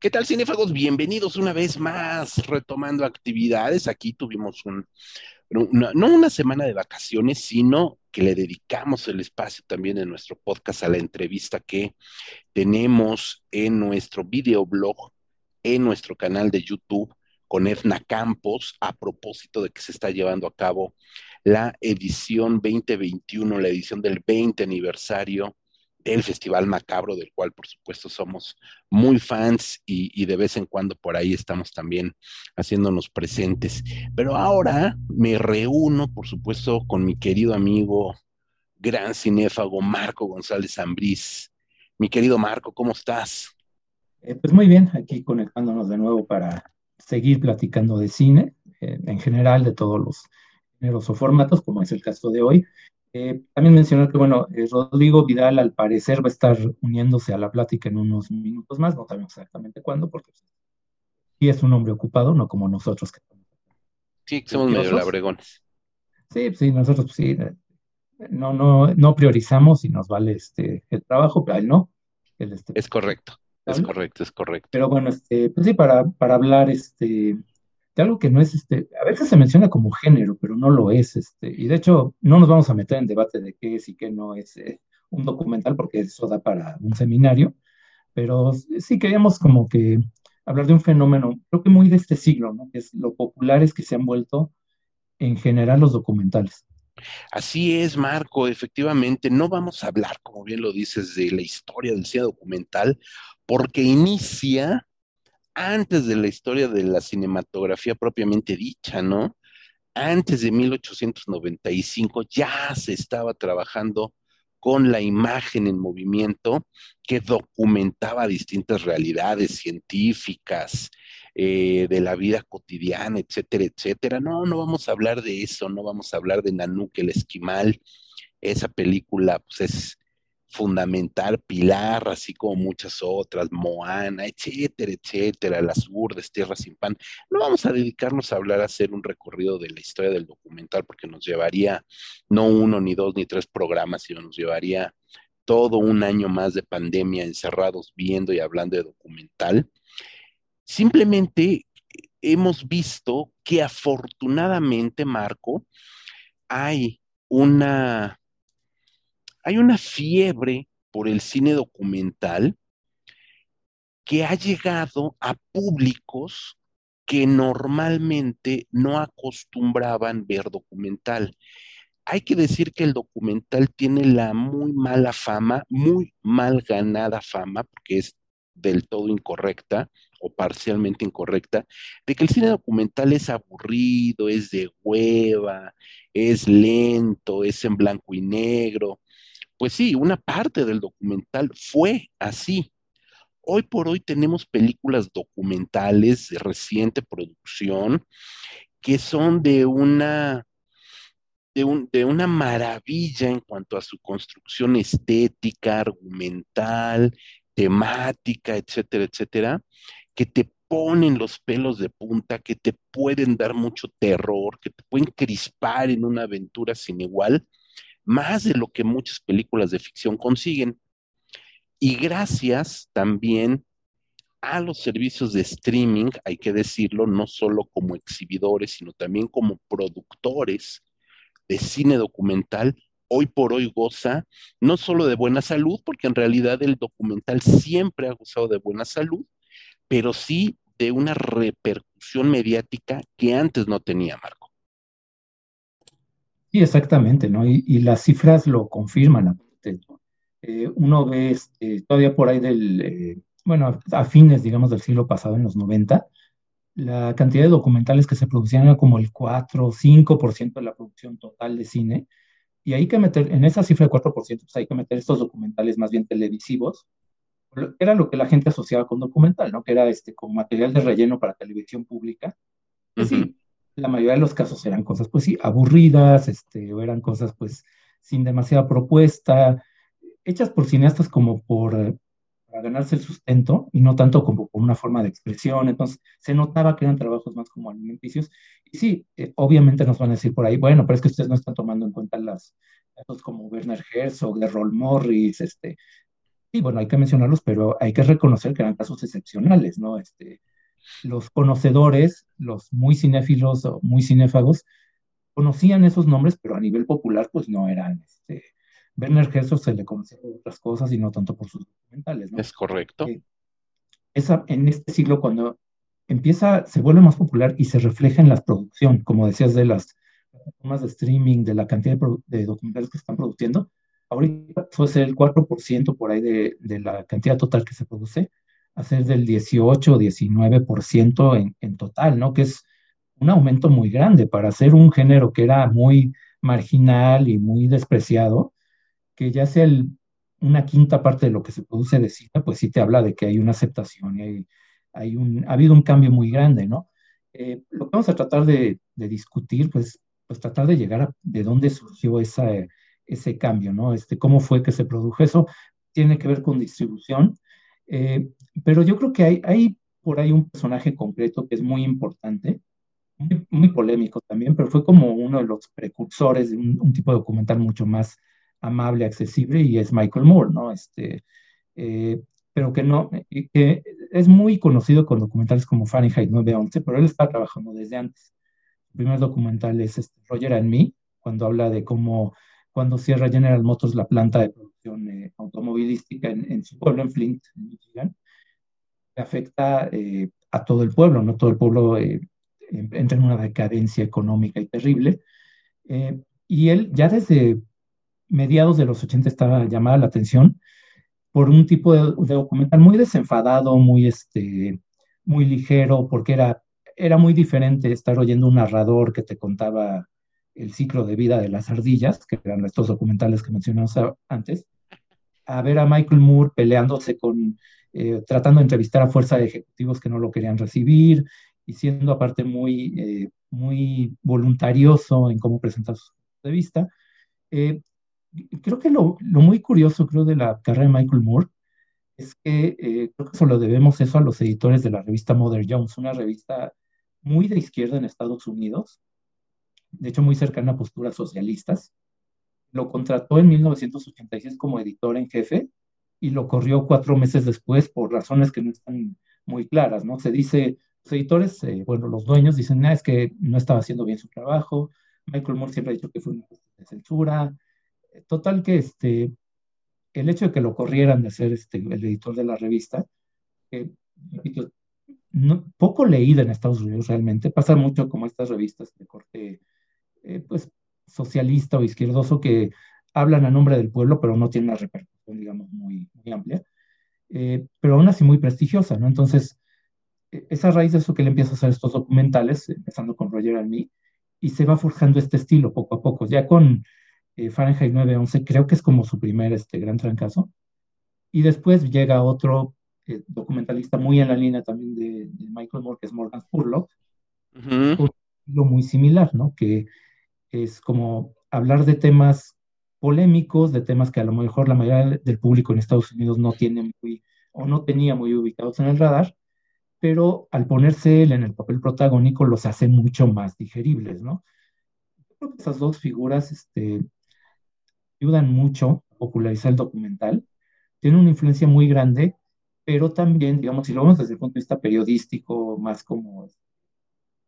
¿Qué tal, cinéfagos? Bienvenidos una vez más, retomando actividades. Aquí tuvimos un, no una semana de vacaciones, sino que le dedicamos el espacio también en nuestro podcast a la entrevista que tenemos en nuestro videoblog, en nuestro canal de YouTube con Edna Campos, a propósito de que se está llevando a cabo la edición 2021, la edición del 20 aniversario del Festival Macabro, del cual por supuesto somos muy fans y, de vez en cuando por ahí estamos también haciéndonos presentes. Pero ahora me reúno, por supuesto, con mi querido amigo, gran cinéfago Marco González Ambrís. Mi querido Marco, ¿cómo estás? Eh, pues muy bien, aquí conectándonos de nuevo para seguir platicando de cine, eh, en general de todos los géneros o formatos, como es el caso de hoy. Eh, también mencionar que, bueno, eh, Rodrigo Vidal al parecer va a estar uniéndose a la plática en unos minutos más, no sabemos exactamente cuándo, porque sí es un hombre ocupado, no como nosotros. Que sí, somos medio labregones. Sí, sí, nosotros pues, sí, eh, no, no, no priorizamos y nos vale este, el trabajo, pero él no. este, es correcto, es correcto, es correcto. Pero bueno, este, pues sí, para, para hablar este, de algo que no es, este, a veces se menciona como género, pero no lo es, este, y de hecho no nos vamos a meter en debate de qué es y qué no es eh, un documental, porque eso da para un seminario, pero sí queríamos como que hablar de un fenómeno, creo que muy de este siglo, ¿no? Que es lo populares que se han vuelto en general los documentales. Así es, Marco, efectivamente, no vamos a hablar, como bien lo dices, de la historia del cine documental, porque inicia antes de la historia de la cinematografía propiamente dicha, ¿no? Antes de 1895 ya se estaba trabajando con la imagen en movimiento que documentaba distintas realidades científicas, eh, de la vida cotidiana, etcétera, etcétera. No, no vamos a hablar de eso, no vamos a hablar de Nanook el Esquimal. Esa película, pues es fundamental, Pilar, así como muchas otras, Moana, etcétera, etcétera, Las Urdes, Tierra sin Pan. No vamos a dedicarnos a hablar, a hacer un recorrido de la historia del documental, porque nos llevaría no uno, ni dos, ni tres programas, sino nos llevaría todo un año más de pandemia encerrados viendo y hablando de documental. Simplemente hemos visto que afortunadamente, Marco, hay una hay una fiebre por el cine documental que ha llegado a públicos que normalmente no acostumbraban ver documental. Hay que decir que el documental tiene la muy mala fama, muy mal ganada fama, porque es del todo incorrecta o parcialmente incorrecta, de que el cine documental es aburrido, es de hueva, es lento, es en blanco y negro, pues sí, una parte del documental fue así. Hoy por hoy tenemos películas documentales de reciente producción que son de una, de, una maravilla en cuanto a su construcción estética, argumental, temática, etcétera, etcétera, que te ponen los pelos de punta, que te pueden dar mucho terror, que te pueden crispar en una aventura sin igual más de lo que muchas películas de ficción consiguen. Y gracias también a los servicios de streaming, hay que decirlo, no solo como exhibidores, sino también como productores de cine documental, hoy por hoy goza no solo de buena salud, porque en realidad el documental siempre ha gozado de buena salud, pero sí de una repercusión mediática que antes no tenía, Marco. Sí, exactamente, ¿no? Y, las cifras lo confirman. Eh, uno ve este, todavía por ahí del, eh, bueno, a fines, digamos, del siglo pasado, en los 90, la cantidad de documentales que se producían era como el 4 o 5% de la producción total de cine. Y hay que meter, en esa cifra de 4%, pues hay que meter estos documentales más bien televisivos. Era lo que la gente asociaba con documental, ¿no? Que era este, como material de relleno para televisión pública. Pues sí, la mayoría de los casos eran cosas, pues sí, aburridas, este, o eran cosas, pues, sin demasiada propuesta, hechas por cineastas como por eh, para ganarse el sustento y no tanto como por una forma de expresión. Entonces, se notaba que eran trabajos más como alimenticios. Y sí, eh, obviamente nos van a decir por ahí, bueno, pero es que ustedes no están tomando en cuenta las, casos como Werner Herzog, de Roll Morris, este, sí, bueno, hay que mencionarlos, pero hay que reconocer que eran casos excepcionales, ¿no? Este, los conocedores, los muy cinéfilos o muy cinéfagos, conocían esos nombres, pero a nivel popular, pues no eran. Este, Werner Herzog se le conocía por otras cosas y no tanto por sus documentales, ¿no? Es correcto. Eh, esa, en este siglo, cuando empieza, se vuelve más popular y se refleja en la producción, como decías, de las plataformas de streaming, de la cantidad de, documentales que están produciendo. Ahorita puede ser el 4% por ahí de, de, la cantidad total que se produce, a ser del 18 o 19% en, en total, ¿no? Que es un aumento muy grande para hacer un género que era muy marginal y muy despreciado, que ya sea el, una quinta parte de lo que se produce de cine, pues sí te habla de que hay una aceptación y hay, hay un, ha habido un cambio muy grande, ¿no? Eh, lo que vamos a tratar de, de, discutir, pues, pues tratar de llegar a de dónde surgió esa, ese cambio, ¿no? Este, cómo fue que se produjo eso, tiene que ver con distribución, eh, pero yo creo que hay, hay por ahí un personaje concreto que es muy importante, muy, muy, polémico también, pero fue como uno de los precursores de un, un, tipo de documental mucho más amable, accesible, y es Michael Moore, ¿no? Este, eh, pero que no, que es muy conocido con documentales como Fahrenheit 911, pero él está trabajando desde antes. El primer documental es este, Roger and Me, cuando habla de cómo, cuando cierra General Motors la planta de producción eh, automovilística en, en, su pueblo, en Flint, en Michigan, afecta eh, a todo el pueblo, ¿no? Todo el pueblo eh, entra en una decadencia económica y terrible. Eh, y él ya desde mediados de los 80 estaba llamada la atención por un tipo de, de, documental muy desenfadado, muy, este, muy ligero, porque era, era muy diferente estar oyendo un narrador que te contaba el ciclo de vida de las ardillas, que eran estos documentales que mencionamos antes, a ver a Michael Moore peleándose con, eh, tratando de entrevistar a fuerza de ejecutivos que no lo querían recibir y siendo aparte muy, eh, muy voluntarioso en cómo presenta su punto de vista. Eh, creo que lo, lo, muy curioso, creo, de la carrera de Michael Moore es que creo que solo debemos eso a los editores de la revista Mother Jones, una revista muy de izquierda en Estados Unidos, de hecho muy cercana a posturas socialistas. Lo contrató en 1986 como editor en jefe y lo corrió cuatro meses después por razones que no están muy claras, ¿no? Se dice, los editores, eh, bueno, los dueños dicen, ah, es que no estaba haciendo bien su trabajo, Michael Moore siempre ha dicho que fue una de censura, total que este, el hecho de que lo corrieran de ser este, el editor de la revista, eh, no, poco leída en Estados Unidos realmente, pasa mucho como estas revistas de corte eh, pues, socialista o izquierdoso que hablan a nombre del pueblo, pero no tienen una repercusión, digamos, muy, muy amplia, eh, pero aún así muy prestigiosa, ¿no? Entonces, e, esa raíz de eso que él empieza a hacer estos documentales, empezando con Roger and Me, y se va forjando este estilo poco a poco, ya con eh, Fahrenheit 911, creo que es como su primer este, gran trancazo. Y después llega otro eh, documentalista muy en la línea también de, de Michael Moore, que es Morgan Spurlock, uh -huh. un estilo muy similar, ¿no? Que es como hablar de temas polémicos, de temas que a lo mejor la mayoría del público en Estados Unidos no tiene muy, o no tenía muy ubicados en el radar, pero al ponerse él en el papel protagónico los hace mucho más digeribles, ¿no? Yo creo que esas dos figuras este, ayudan mucho a popularizar el documental, tienen una influencia muy grande, pero también, digamos, si lo vemos desde el punto de vista periodístico, más como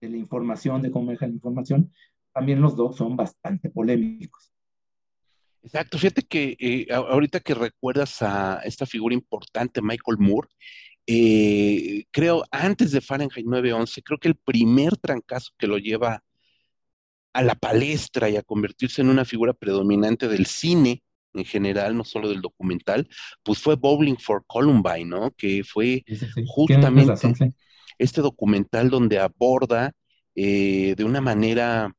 de la información, de cómo maneja la información, también los dos son bastante polémicos. Exacto, fíjate que eh, ahorita que recuerdas a esta figura importante, Michael Moore, eh, creo antes de Fahrenheit 911, creo que el primer trancazo que lo lleva a la palestra y a convertirse en una figura predominante del cine en general, no solo del documental, pues fue Bowling for Columbine, ¿no? Que fue sí, sí, sí. justamente razón, este documental donde aborda eh, de una manera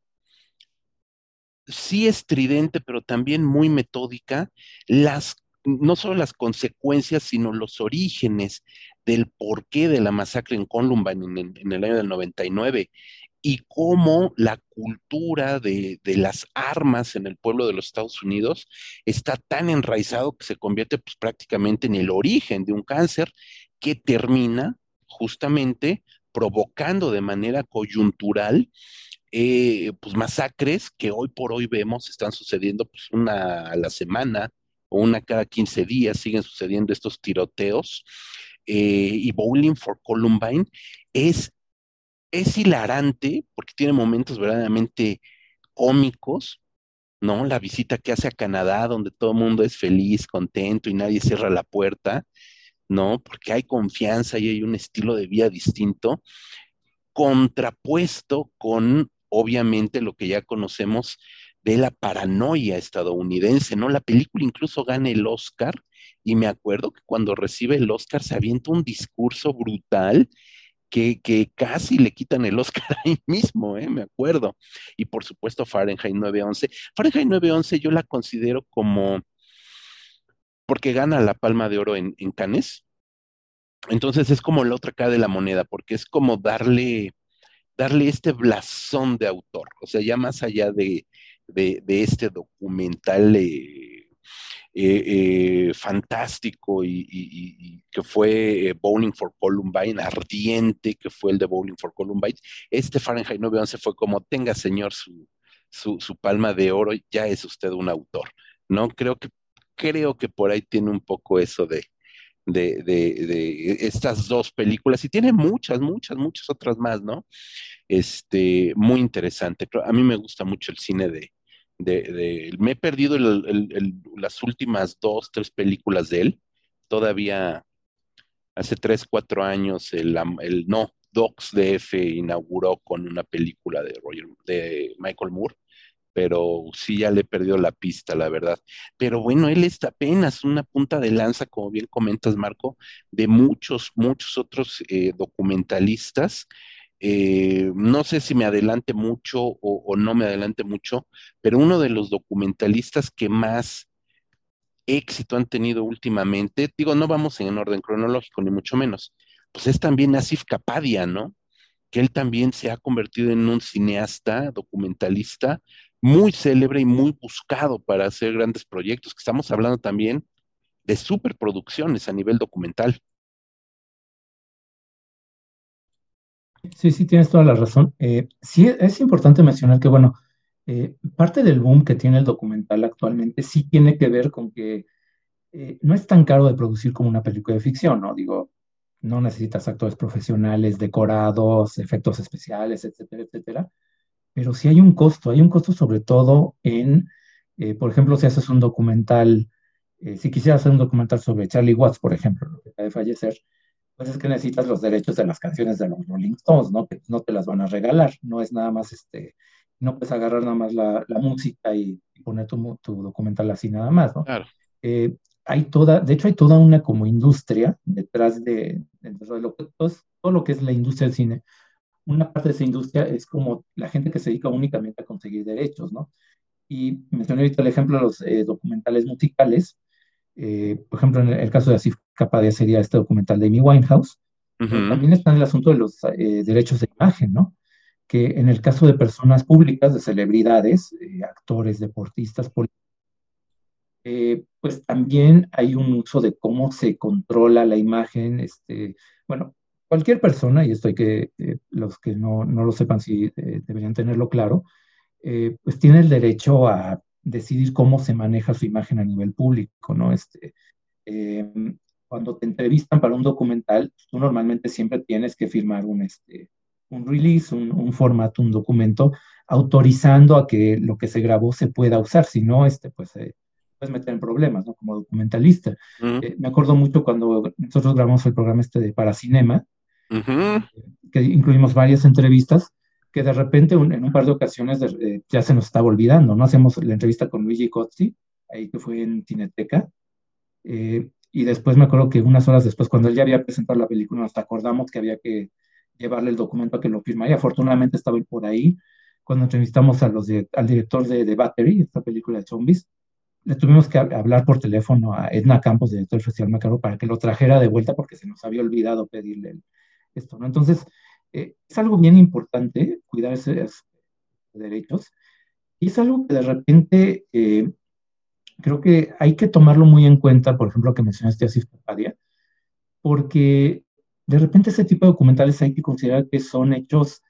sí estridente, pero también muy metódica, las no solo las consecuencias, sino los orígenes del porqué de la masacre en Columbine en, en, el año del 99 y cómo la cultura de, de, las armas en el pueblo de los Estados Unidos está tan enraizado que se convierte pues, prácticamente en el origen de un cáncer que termina justamente provocando de manera coyuntural eh, pues masacres que hoy por hoy vemos están sucediendo pues una a la semana o una cada 15 días siguen sucediendo estos tiroteos. Eh, y Bowling for Columbine es, es hilarante porque tiene momentos verdaderamente cómicos, ¿no? La visita que hace a Canadá, donde todo el mundo es feliz, contento y nadie cierra la puerta, ¿no? Porque hay confianza y hay un estilo de vida distinto, contrapuesto con, obviamente, lo que ya conocemos de la paranoia estadounidense, ¿no? La película incluso gana el Oscar y me acuerdo que cuando recibe el Oscar se avienta un discurso brutal que, casi le quitan el Oscar ahí mismo, ¿eh? me acuerdo. Y por supuesto Fahrenheit 911. Fahrenheit 911 yo la considero como, porque gana la palma de oro en, en Cannes. Entonces es como la otra cara de la moneda, porque es como darle, darle este blasón de autor, o sea, ya más allá de, este documental eh, eh, eh, fantástico y, que fue Bowling for Columbine, ardiente, que fue el de Bowling for Columbine. Este Fahrenheit 911 fue como, tenga señor su, su, palma de oro, ya es usted un autor, ¿no? Creo que, creo que por ahí tiene un poco eso de, de, de, estas dos películas y tiene muchas, muchas, muchas otras más, ¿no? Este, muy interesante. A mí me gusta mucho el cine de, de, me he perdido las últimas dos, tres películas de él. Todavía hace tres, cuatro años el, el no, Docs DF inauguró con una película de Roger, de Michael Moore, pero sí ya le he perdido la pista, la verdad. Pero bueno, él está apenas una punta de lanza, como bien comentas, Marco, de muchos, muchos otros eh, documentalistas eh, no sé si me adelante mucho o, no me adelante mucho, pero uno de los documentalistas que más éxito han tenido últimamente, digo, no vamos en orden cronológico, ni mucho menos, pues es también Asif Kapadia, ¿no? Que él también se ha convertido en un cineasta, documentalista, muy célebre y muy buscado para hacer grandes proyectos, que estamos hablando también de superproducciones a nivel documental. Sí, sí, tienes toda la razón. Eh, sí, es importante mencionar que, bueno, eh, parte del boom que tiene el documental actualmente sí tiene que ver con que eh, no es tan caro de producir como una película de ficción, ¿no? Digo, no necesitas actores profesionales, decorados, efectos especiales, etcétera, etcétera. Pero sí hay un costo, hay un costo sobre todo en, por ejemplo, si haces un documental, si quisieras hacer un documental sobre Charlie Watts, por ejemplo, lo que acaba de fallecer, pues es que necesitas los derechos de las canciones de los Rolling Stones, ¿no? Que no te las van a regalar, no es nada más este, no puedes agarrar nada más la, música y, poner tu, documental así nada más, ¿no? Claro. Eh, hay toda, de hecho hay toda una como industria detrás de, lo que, todo, lo que es la industria del cine. Una parte de esa industria es como la gente que se dedica únicamente a conseguir derechos, ¿no? Y mencioné ahorita el ejemplo de los eh, documentales musicales, eh, por ejemplo, en el, caso de Asif Kapadia sería este documental de Amy Winehouse. También está en el asunto de los eh, derechos de imagen, ¿no? Que en el caso de personas públicas, de celebridades, eh, actores, deportistas, pues también hay un uso de cómo se controla la imagen. Este, bueno, cualquier persona, y esto hay que, los que no, no, lo sepan si deberían tenerlo claro, pues tiene el derecho a decidir cómo se maneja su imagen a nivel público, ¿no? Este, em, cuando te entrevistan para un documental, tú normalmente siempre tienes que firmar un, este, un release, un, formato, un documento, autorizando a que lo que se grabó se pueda usar, si no, este, pues eh, puedes meter en problemas, ¿no? Como documentalista. Eh, me acuerdo mucho cuando nosotros grabamos el programa este de Paracinema, que incluimos varias entrevistas, que de repente en un par de ocasiones eh, ya se nos estaba olvidando, ¿no? Hacemos la entrevista con Luigi Cozzi, ahí que fue en Cineteca, eh, y después me acuerdo que unas horas después, cuando él ya había presentado la película, nos acordamos que había que llevarle el documento a que lo firmara, y afortunadamente estaba él por ahí, cuando entrevistamos a los al director de The Battery, esta película de zombies, le tuvimos que hablar por teléfono a Edna Campos, director del Festival Macaro, para que lo trajera de vuelta porque se nos había olvidado pedirle esto, ¿no? Entonces, eh, es algo bien importante cuidar esos derechos y es algo que de repente eh, creo que hay que tomarlo muy en cuenta, por ejemplo, que mencionaste a Padia, porque de repente ese tipo de documentales hay que considerar que son hechos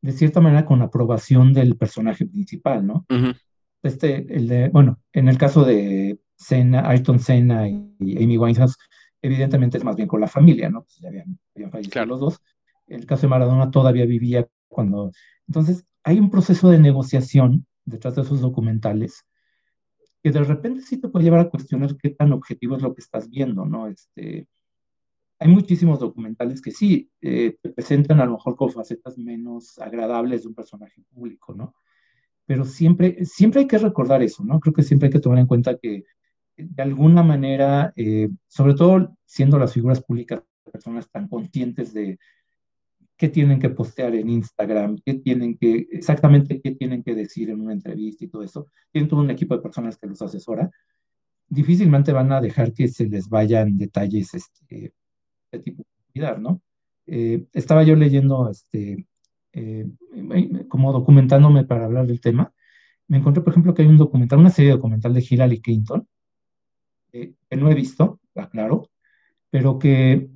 de cierta manera con aprobación del personaje principal, ¿no? Este, el de, bueno, en el caso de Senna, Ayrton Senna y, Amy Winehouse, evidentemente es más bien con la familia, ¿no? Pues ya habían, fallecido los dos. El caso de Maradona todavía vivía cuando... Entonces, hay un proceso de negociación detrás de esos documentales que de repente sí te puede llevar a cuestionar qué tan objetivo es lo que estás viendo, ¿no? Este, hay muchísimos documentales que sí eh, te presentan a lo mejor con facetas menos agradables de un personaje público, ¿no? Pero siempre, siempre hay que recordar eso, ¿no? Creo que siempre hay que tomar en cuenta que de alguna manera, eh, sobre todo siendo las figuras públicas personas tan conscientes de qué tienen que postear en Instagram, qué tienen que, exactamente qué tienen que decir en una entrevista y todo eso, tienen todo un equipo de personas que los asesora, difícilmente van a dejar que se les vayan detalles este, de tipo de ¿no? Eh, estaba yo leyendo, este, eh, como documentándome para hablar del tema, me encontré, por ejemplo, que hay un documental, una serie documental de Hillary Clinton, que no he visto, aclaro, pero que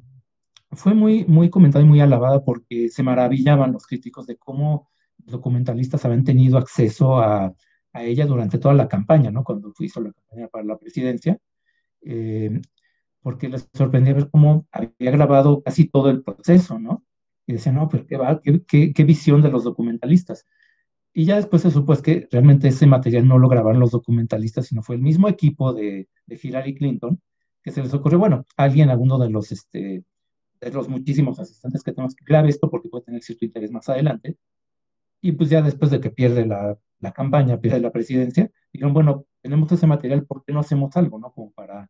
fue muy, muy comentada y muy alabada porque se maravillaban los críticos de cómo documentalistas habían tenido acceso a, a ella durante toda la campaña, ¿no? Cuando hizo la campaña para la presidencia, eh, porque les sorprendía ver cómo había grabado casi todo el proceso, ¿no? Y decían, no, pero qué va, qué, qué, visión de los documentalistas. Y ya después se supo que realmente ese material no lo grabaron los documentalistas, sino fue el mismo equipo de, de Hillary Clinton que se les ocurrió, bueno, alguien, alguno de los este, de los muchísimos asistentes que tenemos que clave esto porque puede tener cierto interés más adelante. Y pues ya después de que pierde la, la campaña, pierde la presidencia, dijeron, bueno, tenemos ese material, ¿por qué no hacemos algo, no? Como para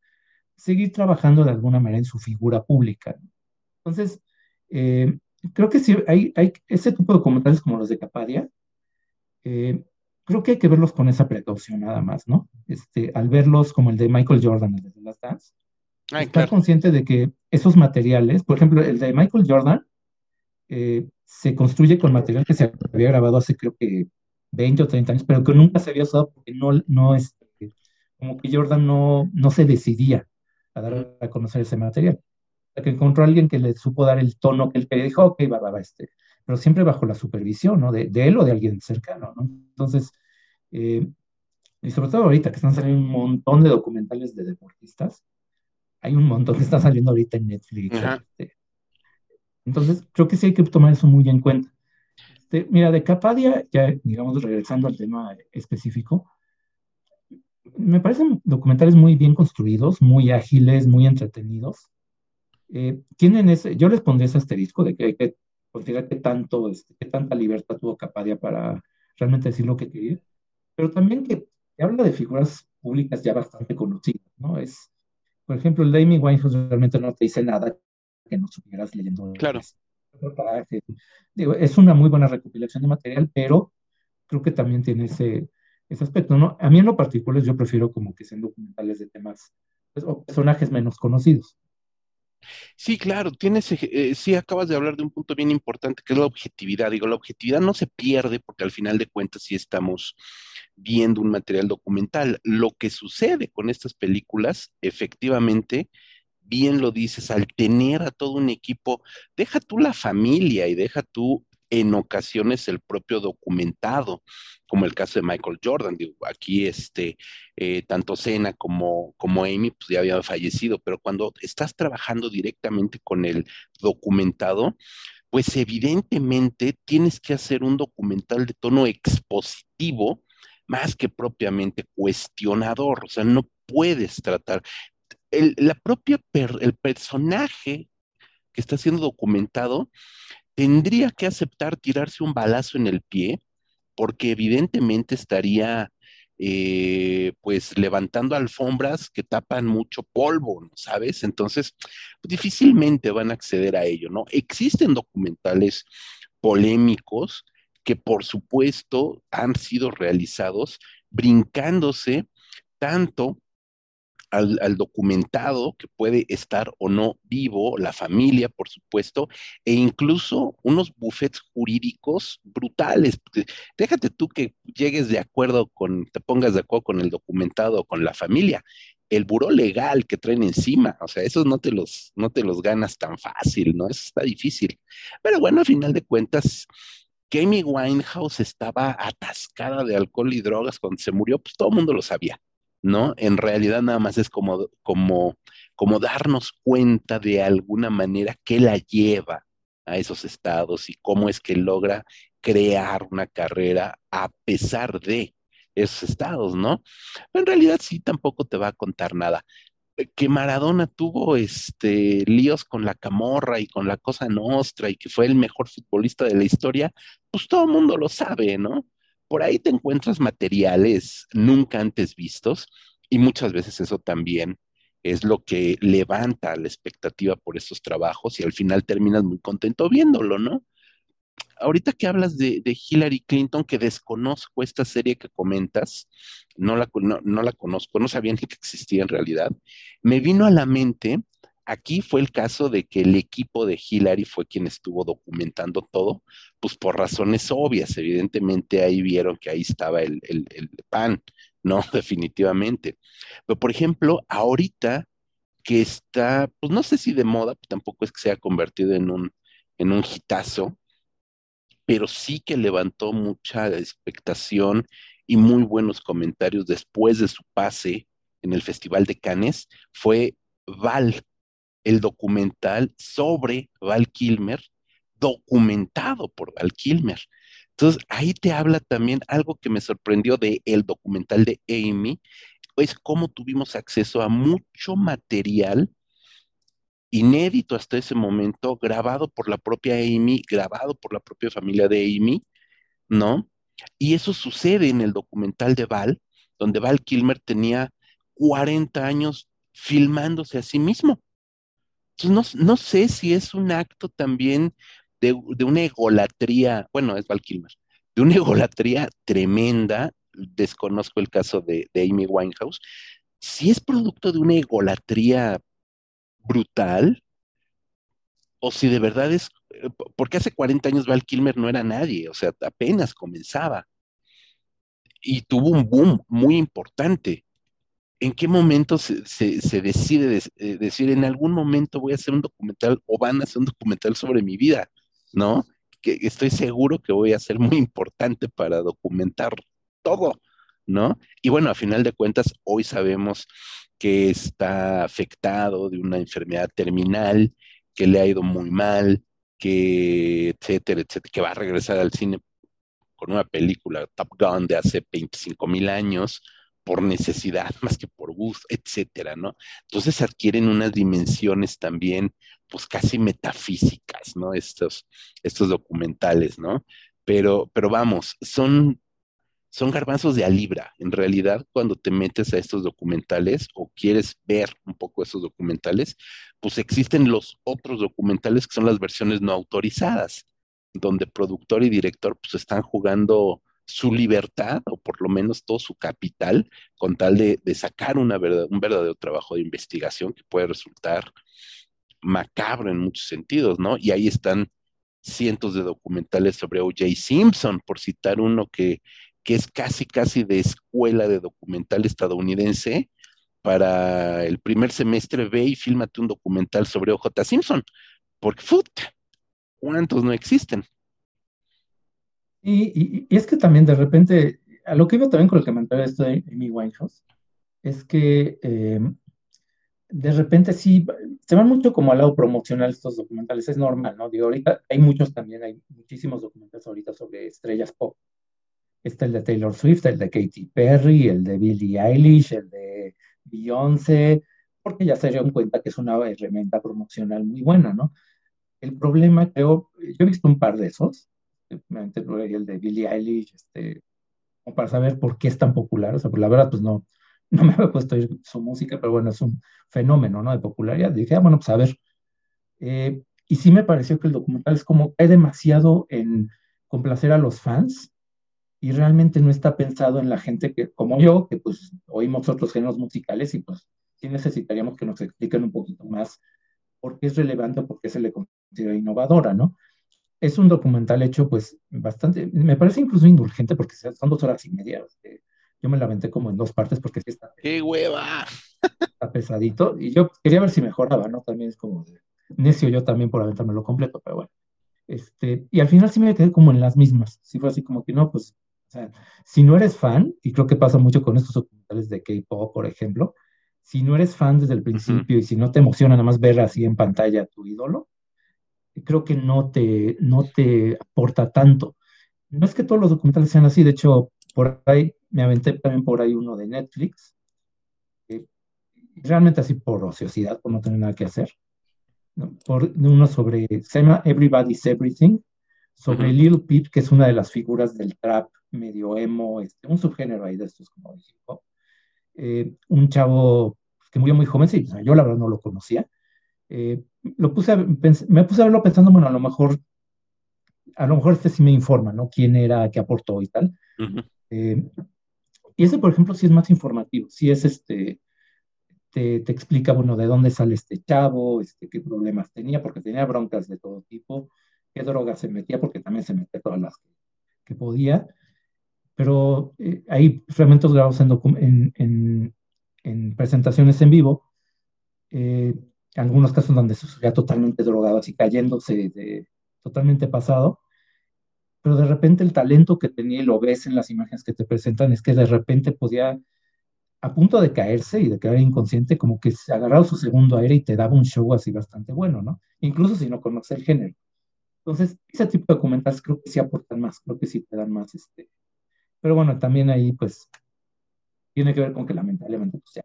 seguir trabajando de alguna manera en su figura pública. Entonces, eh, creo que sí, hay, hay ese tipo de documentales como los de Capadia, eh, creo que hay que verlos con esa precaución nada más, ¿no? Este, al verlos como el de Michael Jordan, el de las Dance, estar consciente de que esos materiales, por ejemplo, el de Michael Jordan, eh, se construye con material que se había grabado hace creo que 20 o 30 años, pero que nunca se había usado porque no, no es, como que Jordan no, no se decidía a dar a conocer ese material. que encontró a alguien que le supo dar el tono que él quería, dijo, ok, va, va, va, este, pero siempre bajo la supervisión, ¿no? De, de él o de alguien cercano, ¿no? Entonces, eh, y sobre todo ahorita que están saliendo un montón de documentales de deportistas, hay un montón que está saliendo ahorita en Netflix. Este. Entonces, creo que sí hay que tomar eso muy en cuenta. Este, mira, de Capadia, ya digamos regresando al tema específico, me parecen documentales muy bien construidos, muy ágiles, muy entretenidos. Eh, tienen ese, yo les pondré ese asterisco de que hay que considerar qué tanto, este, qué tanta libertad tuvo Capadia para realmente decir lo que quería, pero también que, que habla de figuras públicas ya bastante conocidas, ¿no? Es, por ejemplo, el Amy Winehouse realmente no te dice nada que no supieras leyendo. Claro. Digo, es una muy buena recopilación de material, pero creo que también tiene ese, ese aspecto. ¿no? A mí en lo particular yo prefiero como que sean documentales de temas pues, o personajes menos conocidos. Sí, claro, tienes, eh, sí acabas de hablar de un punto bien importante que es la objetividad. Digo, la objetividad no se pierde porque al final de cuentas sí estamos viendo un material documental. Lo que sucede con estas películas, efectivamente, bien lo dices, al tener a todo un equipo, deja tú la familia y deja tú en ocasiones el propio documentado, como el caso de Michael Jordan. Aquí este, eh, tanto Senna como, como Amy pues ya habían fallecido, pero cuando estás trabajando directamente con el documentado, pues evidentemente tienes que hacer un documental de tono expositivo más que propiamente cuestionador, o sea, no puedes tratar. La propia el personaje que está siendo documentado tendría que aceptar tirarse un balazo en el pie, porque evidentemente estaría eh, pues levantando alfombras que tapan mucho polvo, ¿sabes? Entonces, difícilmente van a acceder a ello, ¿no? Existen documentales polémicos que por supuesto han sido realizados brincándose tanto al, documentado que puede estar o no vivo, la familia, por supuesto, e incluso unos bufetes jurídicos brutales. Déjate tú que llegues de acuerdo con, te pongas de acuerdo con el documentado o con la familia. El buró legal que traen encima, o sea, esos no te los, no te los ganas tan fácil, ¿no? Eso está difícil. Pero bueno, a final de cuentas, Amy Winehouse estaba atascada de alcohol y drogas cuando se murió, pues todo el mundo lo sabía. ¿No? En realidad nada más es como, como, como darnos cuenta de alguna manera qué la lleva a esos estados y cómo es que logra crear una carrera a pesar de esos estados, ¿no? En realidad sí tampoco te va a contar nada. Eh, que Maradona tuvo este líos con la camorra y con la cosa nostra y que fue el mejor futbolista de la historia, pues todo el mundo lo sabe, ¿no? Por ahí te encuentras materiales nunca antes vistos y muchas veces eso también es lo que levanta la expectativa por estos trabajos y al final terminas muy contento viéndolo, ¿no? ahorita que hablas de, Hillary Clinton, que desconozco esta serie que comentas, no la, no, la conozco, no sabía ni que existía en realidad, me vino a la mente, aquí fue el caso de que el equipo de Hillary fue quien estuvo documentando todo, pues por razones obvias, evidentemente ahí vieron que ahí estaba el, pan, no, definitivamente. Pero por ejemplo, ahorita que está, pues no sé si de moda, tampoco es que se haya convertido en un, en un pero sí que levantó mucha expectación y muy buenos comentarios después de su pase en el Festival de Cannes, fue Val, el documental sobre Val Kilmer, documentado por Val Kilmer. Entonces, ahí te habla también algo que me sorprendió de documental de Amy, es cómo tuvimos acceso a mucho material inédito hasta ese momento, grabado por la propia Amy, grabado por la propia familia de Amy, ¿no? Y eso sucede en el documental de Val, donde Val Kilmer tenía 40 años filmándose a sí mismo. Entonces, no, sé si es un acto también de, una egolatría, bueno, es Val Kilmer, de una egolatría tremenda, desconozco el caso de, de Amy Winehouse, si es producto de una egolatría brutal o si de verdad es, eh, porque hace 40 años Val Kilmer no era nadie, o sea, apenas comenzaba y tuvo un boom muy importante. ¿En qué momento se, decide eh, decir, en algún momento voy a hacer un documental o van a hacer un documental sobre mi vida? ¿No? Que estoy seguro que voy a ser muy importante para documentar todo, ¿no? Y bueno, a final de cuentas, hoy sabemos que está afectado de una enfermedad terminal, que le ha ido muy mal, que etcétera, etcétera, que va a regresar al cine con una película Top Gun de hace 25 mil años por necesidad más que por gusto, etcétera, ¿no? Entonces adquieren unas dimensiones también, pues casi metafísicas, ¿no? Estos, estos documentales, ¿no? Pero, pero vamos, son son garbanzos de a. En realidad, cuando te metes a estos documentales o quieres ver un poco esos documentales, pues existen los otros documentales que son las versiones no autorizadas, donde productor y director pues están jugando su libertad o por lo menos todo su capital con tal de, sacar una un verdadero trabajo de investigación que puede resultar macabro en muchos sentidos, ¿no? Y ahí están cientos de documentales sobre O.J. Simpson, por citar uno que que es casi, casi de escuela de documental estadounidense, para el primer semestre ve y fílmate un documental sobre O.J. Simpson, porque, ¡fut! ¿Cuántos no existen? Y, es que también de repente, a lo que iba también con el comentario esto de Amy Winehouse, es que eh, de repente sí, se van mucho como al lado promocional estos documentales, es normal, ¿no? Digo, ahorita hay muchos también, hay muchísimos documentales ahorita sobre estrellas pop, Está el de Taylor Swift, el de Katy Perry, el de Billie Eilish, el de Beyoncé, porque ya se dieron cuenta que es una herramienta promocional muy buena, ¿no? El problema, creo, yo he visto un par de esos, el de Billie Eilish, este, como para saber por qué es tan popular, o sea, por la verdad, pues no, no me había puesto su música, pero bueno, es un fenómeno, ¿no? De popularidad. dije, ah, bueno, pues a ver. Eh, y sí me pareció que el documental es como, hay demasiado en complacer a los fans, y realmente no está pensado en la gente que, como yo, que pues oímos otros géneros musicales y pues sí necesitaríamos que nos expliquen un poquito más por qué es relevante por qué se le considera innovadora, ¿no? Es un documental hecho pues bastante, me parece incluso indulgente porque son dos horas y media. yo me la aventé como en dos partes porque sí está... ¡Qué hueva! Está pesadito y yo quería ver si mejoraba, ¿no? También es como necio yo también por aventármelo completo, pero bueno. Este, y al final sí me quedé como en las mismas. Sí fue así como que no, pues sea, si no eres fan, y creo que pasa mucho con estos documentales de K-pop, por ejemplo, si no eres fan desde el principio y si no te emociona nada más ver así en pantalla a tu ídolo, creo que no te, no te aporta tanto. No es que todos los documentales sean así, de hecho, por ahí me aventé también por ahí uno de Netflix, realmente así por ociosidad, por no tener nada que hacer. Por uno sobre, se llama Everybody's Everything, sobre Lil Peep, que es una de las figuras del trap medio emo, este, un subgénero ahí de estos como eh, un chavo que murió muy joven, sí, yo la verdad no lo conocía. Eh, lo puse me puse a verlo pensando, bueno, a lo mejor, a lo mejor este sí me informa, ¿no? Quién era, qué aportó y tal. Eh, y ese, por ejemplo, sí es más informativo, sí es este, te, te, explica, bueno, de dónde sale este chavo, este, qué problemas tenía, porque tenía broncas de todo tipo, qué drogas se metía, porque también se metía todas las que, podía. Pero eh, hay fragmentos grabados en, en, en, presentaciones en vivo, eh, algunos casos donde se totalmente drogado, así cayéndose de, totalmente pasado, pero de repente el talento que tenía, y lo ves en las imágenes que te presentan, es que de repente podía, a punto de caerse y de quedar inconsciente, como que se agarraba su segundo aire y te daba un show así bastante bueno, ¿no? Incluso si no conoce el género. Entonces, ese tipo de documentales creo que sí aportan más, creo que sí te dan más, este, pero bueno, también ahí pues tiene que ver con que lamentablemente pues ya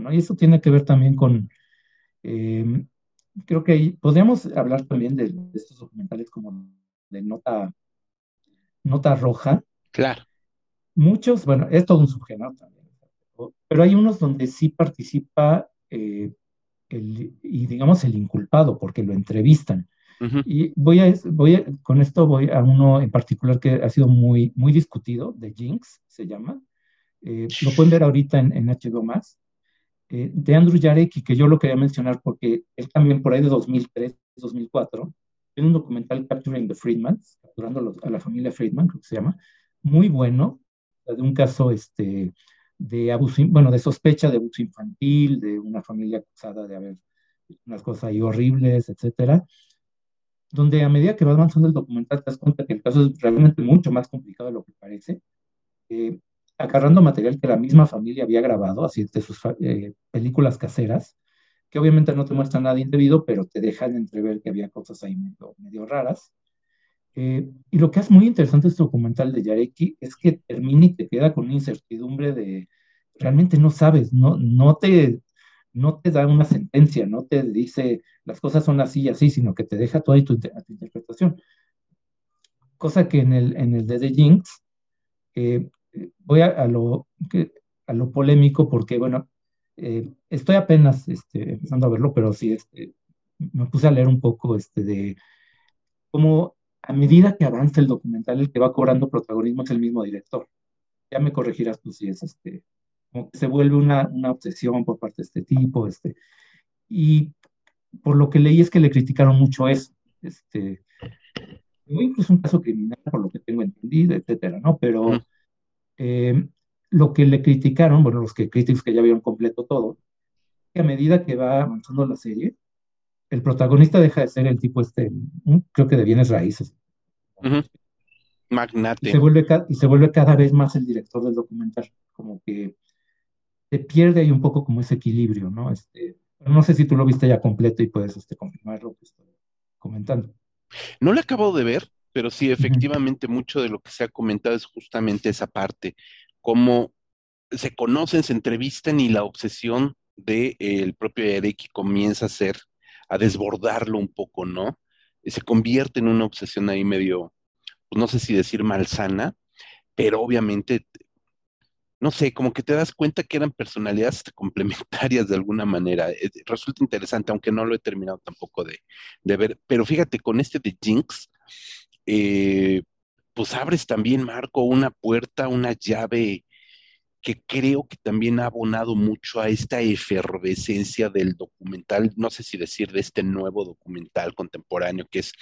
¿no? Y eso tiene que ver también con, em, creo que podríamos hablar también de, estos documentales como de nota, nota roja. Claro. Muchos, bueno, es todo un subgénero también, pero hay unos donde sí participa eh, el, y digamos el inculpado, porque lo entrevistan. Y voy a, voy con esto voy a uno en particular que ha sido muy, muy discutido, de Jinx, se llama. Eh, lo pueden ver ahorita en, en HBO más. Eh, de Andrew Jarecki, que yo lo quería mencionar porque él también por ahí de 2003, 2004, tiene un documental Capturing the Friedmans, capturando a la familia Friedman, creo que se llama, muy bueno, de un caso este, de abuso, bueno, de sospecha de abuso infantil, de una familia acusada de haber unas cosas ahí horribles, etcétera donde a medida que va avanzando el documental te das cuenta que el caso es realmente mucho más complicado de lo que parece, eh, agarrando material que la misma familia había grabado, así de sus eh, películas caseras, que obviamente no te muestran nada indebido, pero te dejan entrever que había cosas ahí medio, raras. Eh, y lo que es muy interesante este documental de Yareki es que termina y te queda con una incertidumbre de realmente no sabes, no, no te no te da una sentencia, no te dice las cosas son así y así, sino que te deja toda tu, interpretación. Cosa que en el, en el de The Jinx, eh, voy a, lo, a lo polémico porque, bueno, eh, estoy apenas este, empezando a verlo, pero sí este, me puse a leer un poco este, de cómo a medida que avanza el documental, el que va cobrando protagonismo es el mismo director. Ya me corregirás tú si es este, como que se vuelve una, una obsesión por parte de este tipo, este, y por lo que leí es que le criticaron mucho eso, este, incluso un caso criminal, por lo que tengo entendido, etcétera, ¿no? Pero eh, lo que le criticaron, bueno, los que críticos que ya vieron completo todo, que a medida que va avanzando la serie, el protagonista deja de ser el tipo este, creo que de bienes raíces. Magnate. se, vuelve, y se vuelve cada vez más el director del documental, como que pierde ahí un poco como ese equilibrio, ¿no? Este, no sé si tú lo viste ya completo y puedes este, confirmar lo que estoy comentando. No lo acabo de ver, pero sí, efectivamente, mucho de lo que se ha comentado es justamente esa parte, cómo se conocen, se entrevistan y la obsesión del de, propio Ereki comienza a ser, a desbordarlo un poco, ¿no? Y se convierte en una obsesión ahí medio, pues no sé si decir malsana, pero obviamente no sé, como que te das cuenta que eran personalidades complementarias de alguna manera. Eh, resulta interesante, aunque no lo he terminado tampoco de, ver. Pero fíjate, con este de Jinx, eh, pues abres también, Marco, una puerta, una llave que creo que también ha abonado mucho a esta efervescencia del documental, no sé si decir de este nuevo documental contemporáneo que es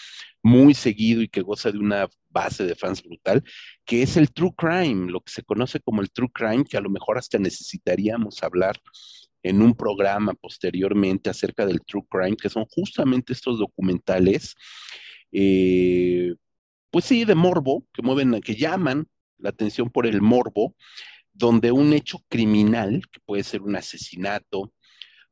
muy seguido y que goza de una base de fans brutal, que es el true crime, lo que se conoce como el true crime, que a lo mejor hasta necesitaríamos hablar en un programa posteriormente acerca del true crime, que son justamente estos documentales. Eh, pues sí, de morbo, que mueven, que llaman la atención por el morbo, donde un hecho criminal, que puede ser un asesinato,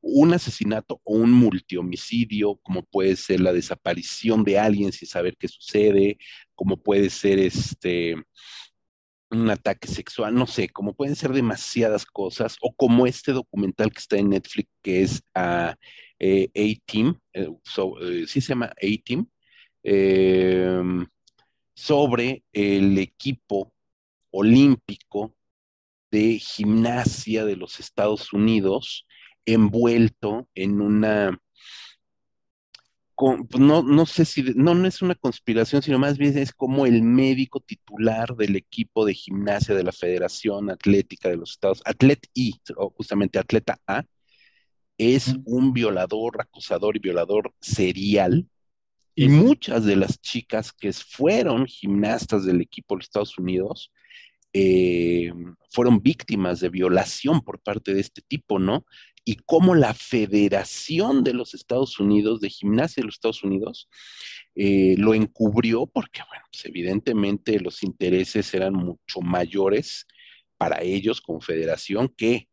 un asesinato o un multihomicidio, como puede ser la desaparición de alguien sin saber qué sucede, como puede ser este un ataque sexual, no sé, como pueden ser demasiadas cosas, o como este documental que está en Netflix, que es eh, A-Team, eh, eh, sí se llama A-Team, em, sobre el equipo olímpico de gimnasia de los Estados Unidos, envuelto en una, pues, no, no sé si, no, no es una conspiración, sino más bien es como el médico titular del equipo de gimnasia de la Federación Atlética de los Estados, Atlet I, o justamente Atleta A, es un violador, acusador y violador serial. Y muchas de las chicas que fueron gimnastas del equipo de los Estados Unidos eh, fueron víctimas de violación por parte de este tipo, ¿no? y cómo la Federación de los Estados Unidos, de Gimnasia de los Estados Unidos, eh, lo encubrió porque, bueno, pues evidentemente los intereses eran mucho mayores para ellos como federación que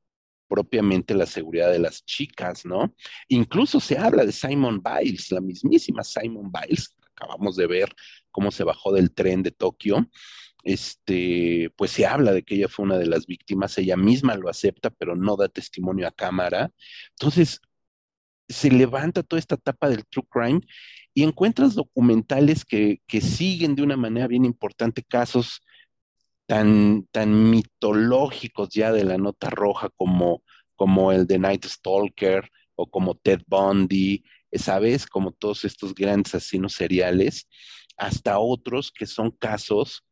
propiamente la seguridad de las chicas, ¿no? Incluso se habla de Simon Biles, la mismísima Simon Biles, acabamos de ver cómo se bajó del tren de Tokio, este, pues se habla de que ella fue una de las víctimas, ella misma lo acepta, pero no da testimonio a cámara. Entonces, se levanta toda esta etapa del true crime y encuentras documentales que, siguen de una manera bien importante casos tan, tan mitológicos ya de la nota roja como, como el de Night Stalker o como Ted Bundy, ¿sabes? Como todos estos grandes asesinos seriales, hasta otros que son casos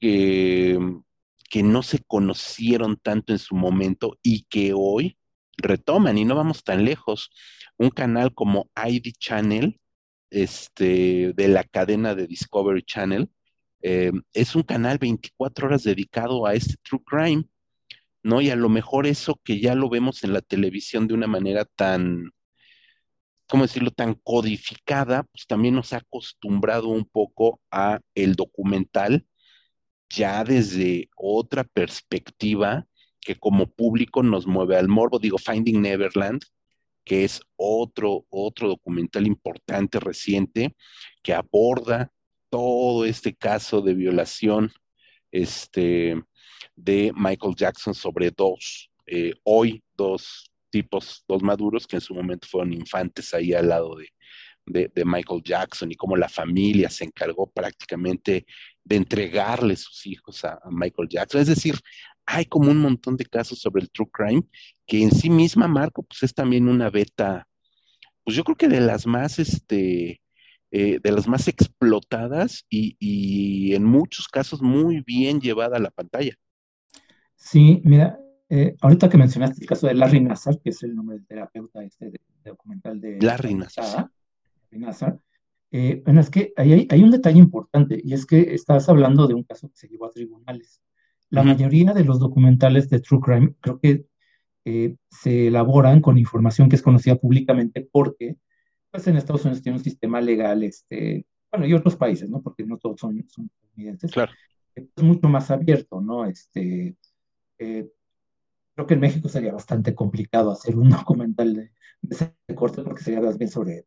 que, que no se conocieron tanto en su momento y que hoy retoman y no vamos tan lejos. Un canal como ID Channel, este, de la cadena de Discovery Channel, eh, es un canal 24 horas dedicado a este true crime, ¿no? Y a lo mejor eso que ya lo vemos en la televisión de una manera tan, ¿cómo decirlo?, tan codificada, pues también nos ha acostumbrado un poco a el documental ya desde otra perspectiva que como público nos mueve al morbo. Digo, Finding Neverland, que es otro, otro documental importante, reciente, que aborda todo este caso de violación este, de Michael Jackson sobre dos, eh, hoy dos tipos, dos maduros que en su momento fueron infantes ahí al lado de, de, Michael Jackson y cómo la familia se encargó prácticamente de entregarle sus hijos a, Michael Jackson. Es decir, hay como un montón de casos sobre el true crime que en sí misma, Marco, pues es también una beta, pues yo creo que de las más, este, eh, de las más explotadas y, en muchos casos muy bien llevada a la pantalla. Sí, mira, eh, ahorita que mencionaste el caso de Larry Nassar, que es el nombre del terapeuta este de, documental de Larry Nassar. Eh, bueno, es que hay, hay, un detalle importante y es que estás hablando de un caso que se llevó a tribunales. La mayoría de los documentales de True Crime creo que eh, se elaboran con información que es conocida públicamente porque pues en Estados Unidos tiene un sistema legal, este, bueno, y otros países, ¿no? Porque no todos son, son estadounidenses. Claro. Es mucho más abierto, ¿no? Este, eh, creo que en México sería bastante complicado hacer un documental de, de ese corte porque sería más bien sobre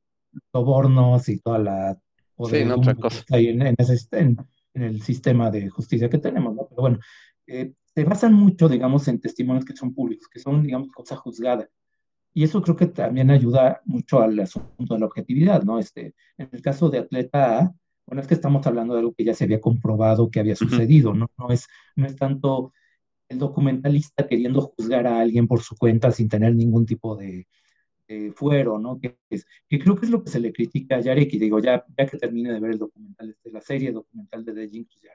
sobornos y toda la... Sí, no, otra cosa. En, en, en, el sistema de justicia que tenemos, ¿no? Pero bueno, eh, se basan mucho, digamos, en testimonios que son públicos, que son, digamos, cosa juzgada. Y eso creo que también ayuda mucho al asunto de la objetividad, ¿no? Este, en el caso de Atleta A, bueno, es que estamos hablando de algo que ya se había comprobado que había sucedido, ¿no? No es, no es tanto el documentalista queriendo juzgar a alguien por su cuenta sin tener ningún tipo de, fueron, ¿no? Que, que, creo que es lo que se le critica a Yarek, y digo, ya, ya que termine de ver el documental, este, la serie documental de The pues ya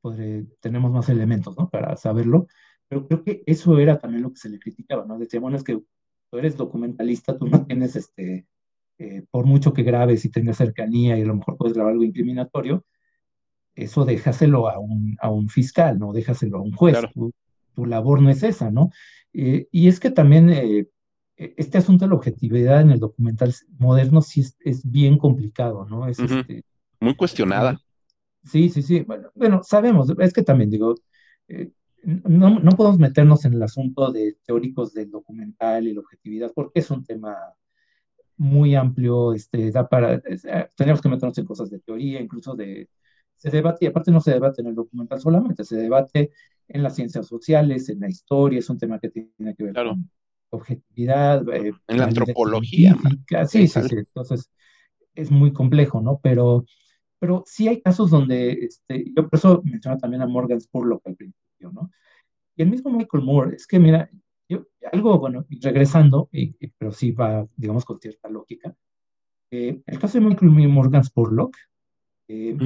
podré, tenemos más elementos, ¿no? Para saberlo, pero creo que eso era también lo que se le criticaba, ¿no? Decía, bueno, es que tú eres documentalista, tú no tienes, este, eh, por mucho que grabes y tengas cercanía y a lo mejor puedes grabar algo incriminatorio, eso déjaselo a un, a un fiscal, ¿no? Déjaselo a un juez. Tu, labor no es esa, ¿no? Eh, y es que también eh, e-, este asunto de la objetividad en el documental moderno sí es, bien complicado, ¿no? Es este, Muy cuestionada. Sí, sí, sí. Bueno, bueno, sabemos, es que también digo, eh, no, no, podemos meternos en el asunto de teóricos del documental y la objetividad, porque es un tema muy amplio, este, da para, eh, tenemos que meternos en cosas de teoría, incluso de, se debate, y aparte no se debate en el documental solamente, se debate en las ciencias sociales, en la historia, es un tema que tiene que ver con objetividad. Eh, en la antropología. Sí, sí, sí, entonces es muy complejo, ¿no? Pero, pero sí hay casos donde, este, yo por eso menciono también a Morgan Spurlock al principio, ¿no? Y el mismo Michael Moore, es que mira, yo, algo, bueno, regresando, pero sí va, digamos, con cierta lógica, eh, el caso de Michael Morgan Spurlock, eh,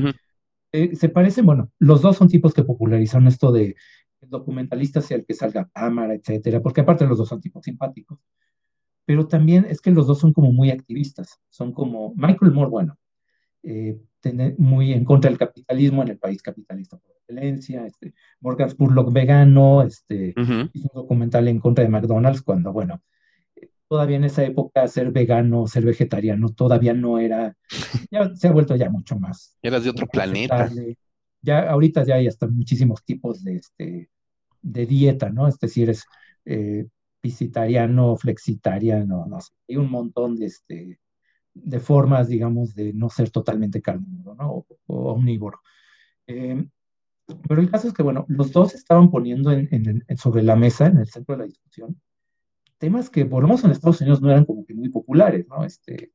eh, se parecen, bueno, los dos son tipos que popularizaron esto de el documentalista sea el que salga a cámara, etcétera, porque aparte los dos son tipos simpáticos, pero también es que los dos son como muy activistas, son como Michael Moore, bueno, eh, muy en contra del capitalismo en el país capitalista por excelencia, este, Morgan Spurlock vegano, este, hizo un documental en contra de McDonald's cuando, bueno, todavía en esa época ser vegano, ser vegetariano, todavía no era, ya se ha vuelto ya mucho más. Eras de otro planeta. Ya ahorita ya hay hasta muchísimos tipos de, este, de dieta, ¿no? Es decir, es eh, piscitariano, flexitariano, no sé, hay un montón de, este, de formas, digamos, de no ser totalmente carnívoro, ¿no? O, omnívoro. Eh, pero el caso es que, bueno, los dos estaban poniendo en, sobre la mesa, en el centro de la discusión, temas que por lo menos en Estados Unidos no eran como que muy populares, ¿no? Este,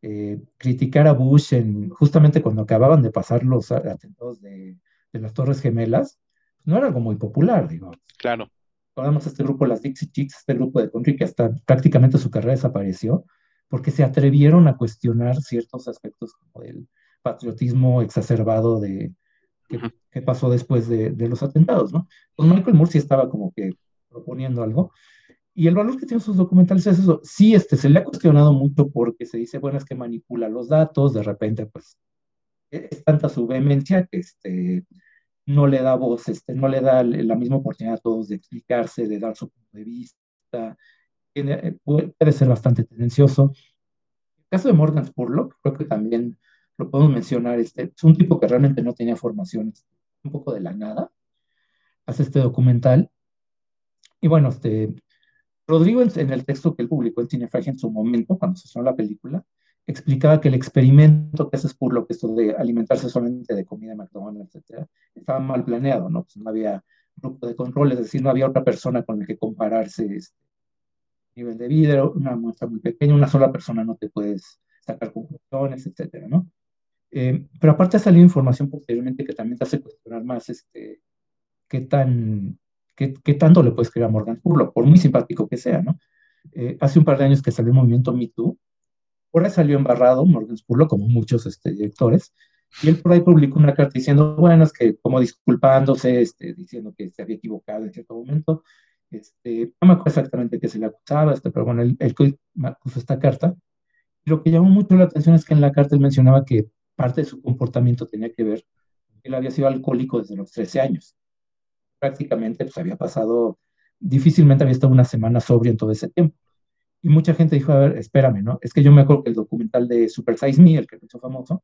eh, criticar a Bush en, justamente cuando acababan de pasar los atentados de, las Torres Gemelas, no era algo muy popular, digo. Claro. Recordamos este grupo, las Dixie Chicks, este grupo de country que hasta prácticamente su carrera desapareció, porque se atrevieron a cuestionar ciertos aspectos como el patriotismo exacerbado de, que, pasó después de, de, los atentados, ¿no? Pues Michael Moore sí estaba como que proponiendo algo, y el valor que tienen sus documentales es eso. Sí, este, se le ha cuestionado mucho porque se dice, bueno, es que manipula los datos, de repente, pues, e-, es tanta su vehemencia que este, no le da voz, este, no le da la misma oportunidad a todos de explicarse, de dar su punto de vista. Eh, puede ser bastante tendencioso. El caso de Morgan Spurlock, creo que también lo podemos mencionar, este, es un tipo que realmente no tenía formación, un poco de la nada, hace este documental. Y bueno, este, Rodrigo, en el texto que él publicó en Cinefrag en su momento, cuando se hizo la película, explicaba que el experimento que hace lo que esto de alimentarse solamente de comida McDonald's, etcétera, estaba mal planeado, ¿no? Pues no había grupo de control, es decir, no había otra persona con la que compararse este nivel de vida, una muestra muy pequeña, una sola persona no te puedes sacar conclusiones, etcétera, ¿no? Eh, pero aparte ha salido información posteriormente que también te hace cuestionar más este, qué tan ¿Qué, tanto le puedes creer a Morgan Spurlock? Por muy simpático que sea, ¿no? Eh, hace un par de años que salió el movimiento Me Too, por ahí salió embarrado Morgan Spurlock, como muchos este, directores, y él por ahí publicó una carta diciendo, bueno, es que como disculpándose, este, diciendo que se había equivocado en cierto momento, este, no me acuerdo exactamente qué se le acusaba, este, pero bueno, él, él, puso esta carta. Lo que llamó mucho la atención es que en la carta él mencionaba que parte de su comportamiento tenía que ver, él había sido alcohólico desde los 13 años prácticamente pues había pasado, difícilmente había estado una semana sobrio en todo ese tiempo. Y mucha gente dijo, a ver, espérame, ¿no? Es que yo me acuerdo que el documental de Super Size Me, el que hizo famoso,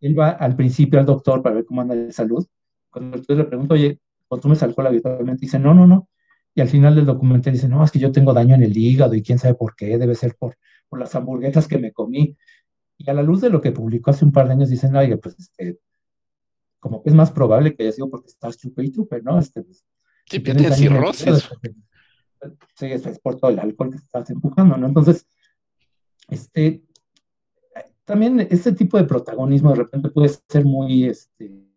él va al principio al doctor para ver cómo anda de salud. Cuando el doctor le pregunta, oye, ¿consumes alcohol habitualmente? Dice, no, no, no. Y al final del documental dice, no, es que yo tengo daño en el hígado y quién sabe por qué, debe ser por, por las hamburguesas que me comí. Y a la luz de lo que publicó hace un par de años, dicen, oye, pues este, como que es más probable que haya sido porque estás chupe y chupe, ¿no? Este, pues, sí, pero tienes cirrosis. Sí, es por todo el alcohol que estás empujando, ¿no? Entonces, este, también este tipo de protagonismo de repente puede ser muy, este,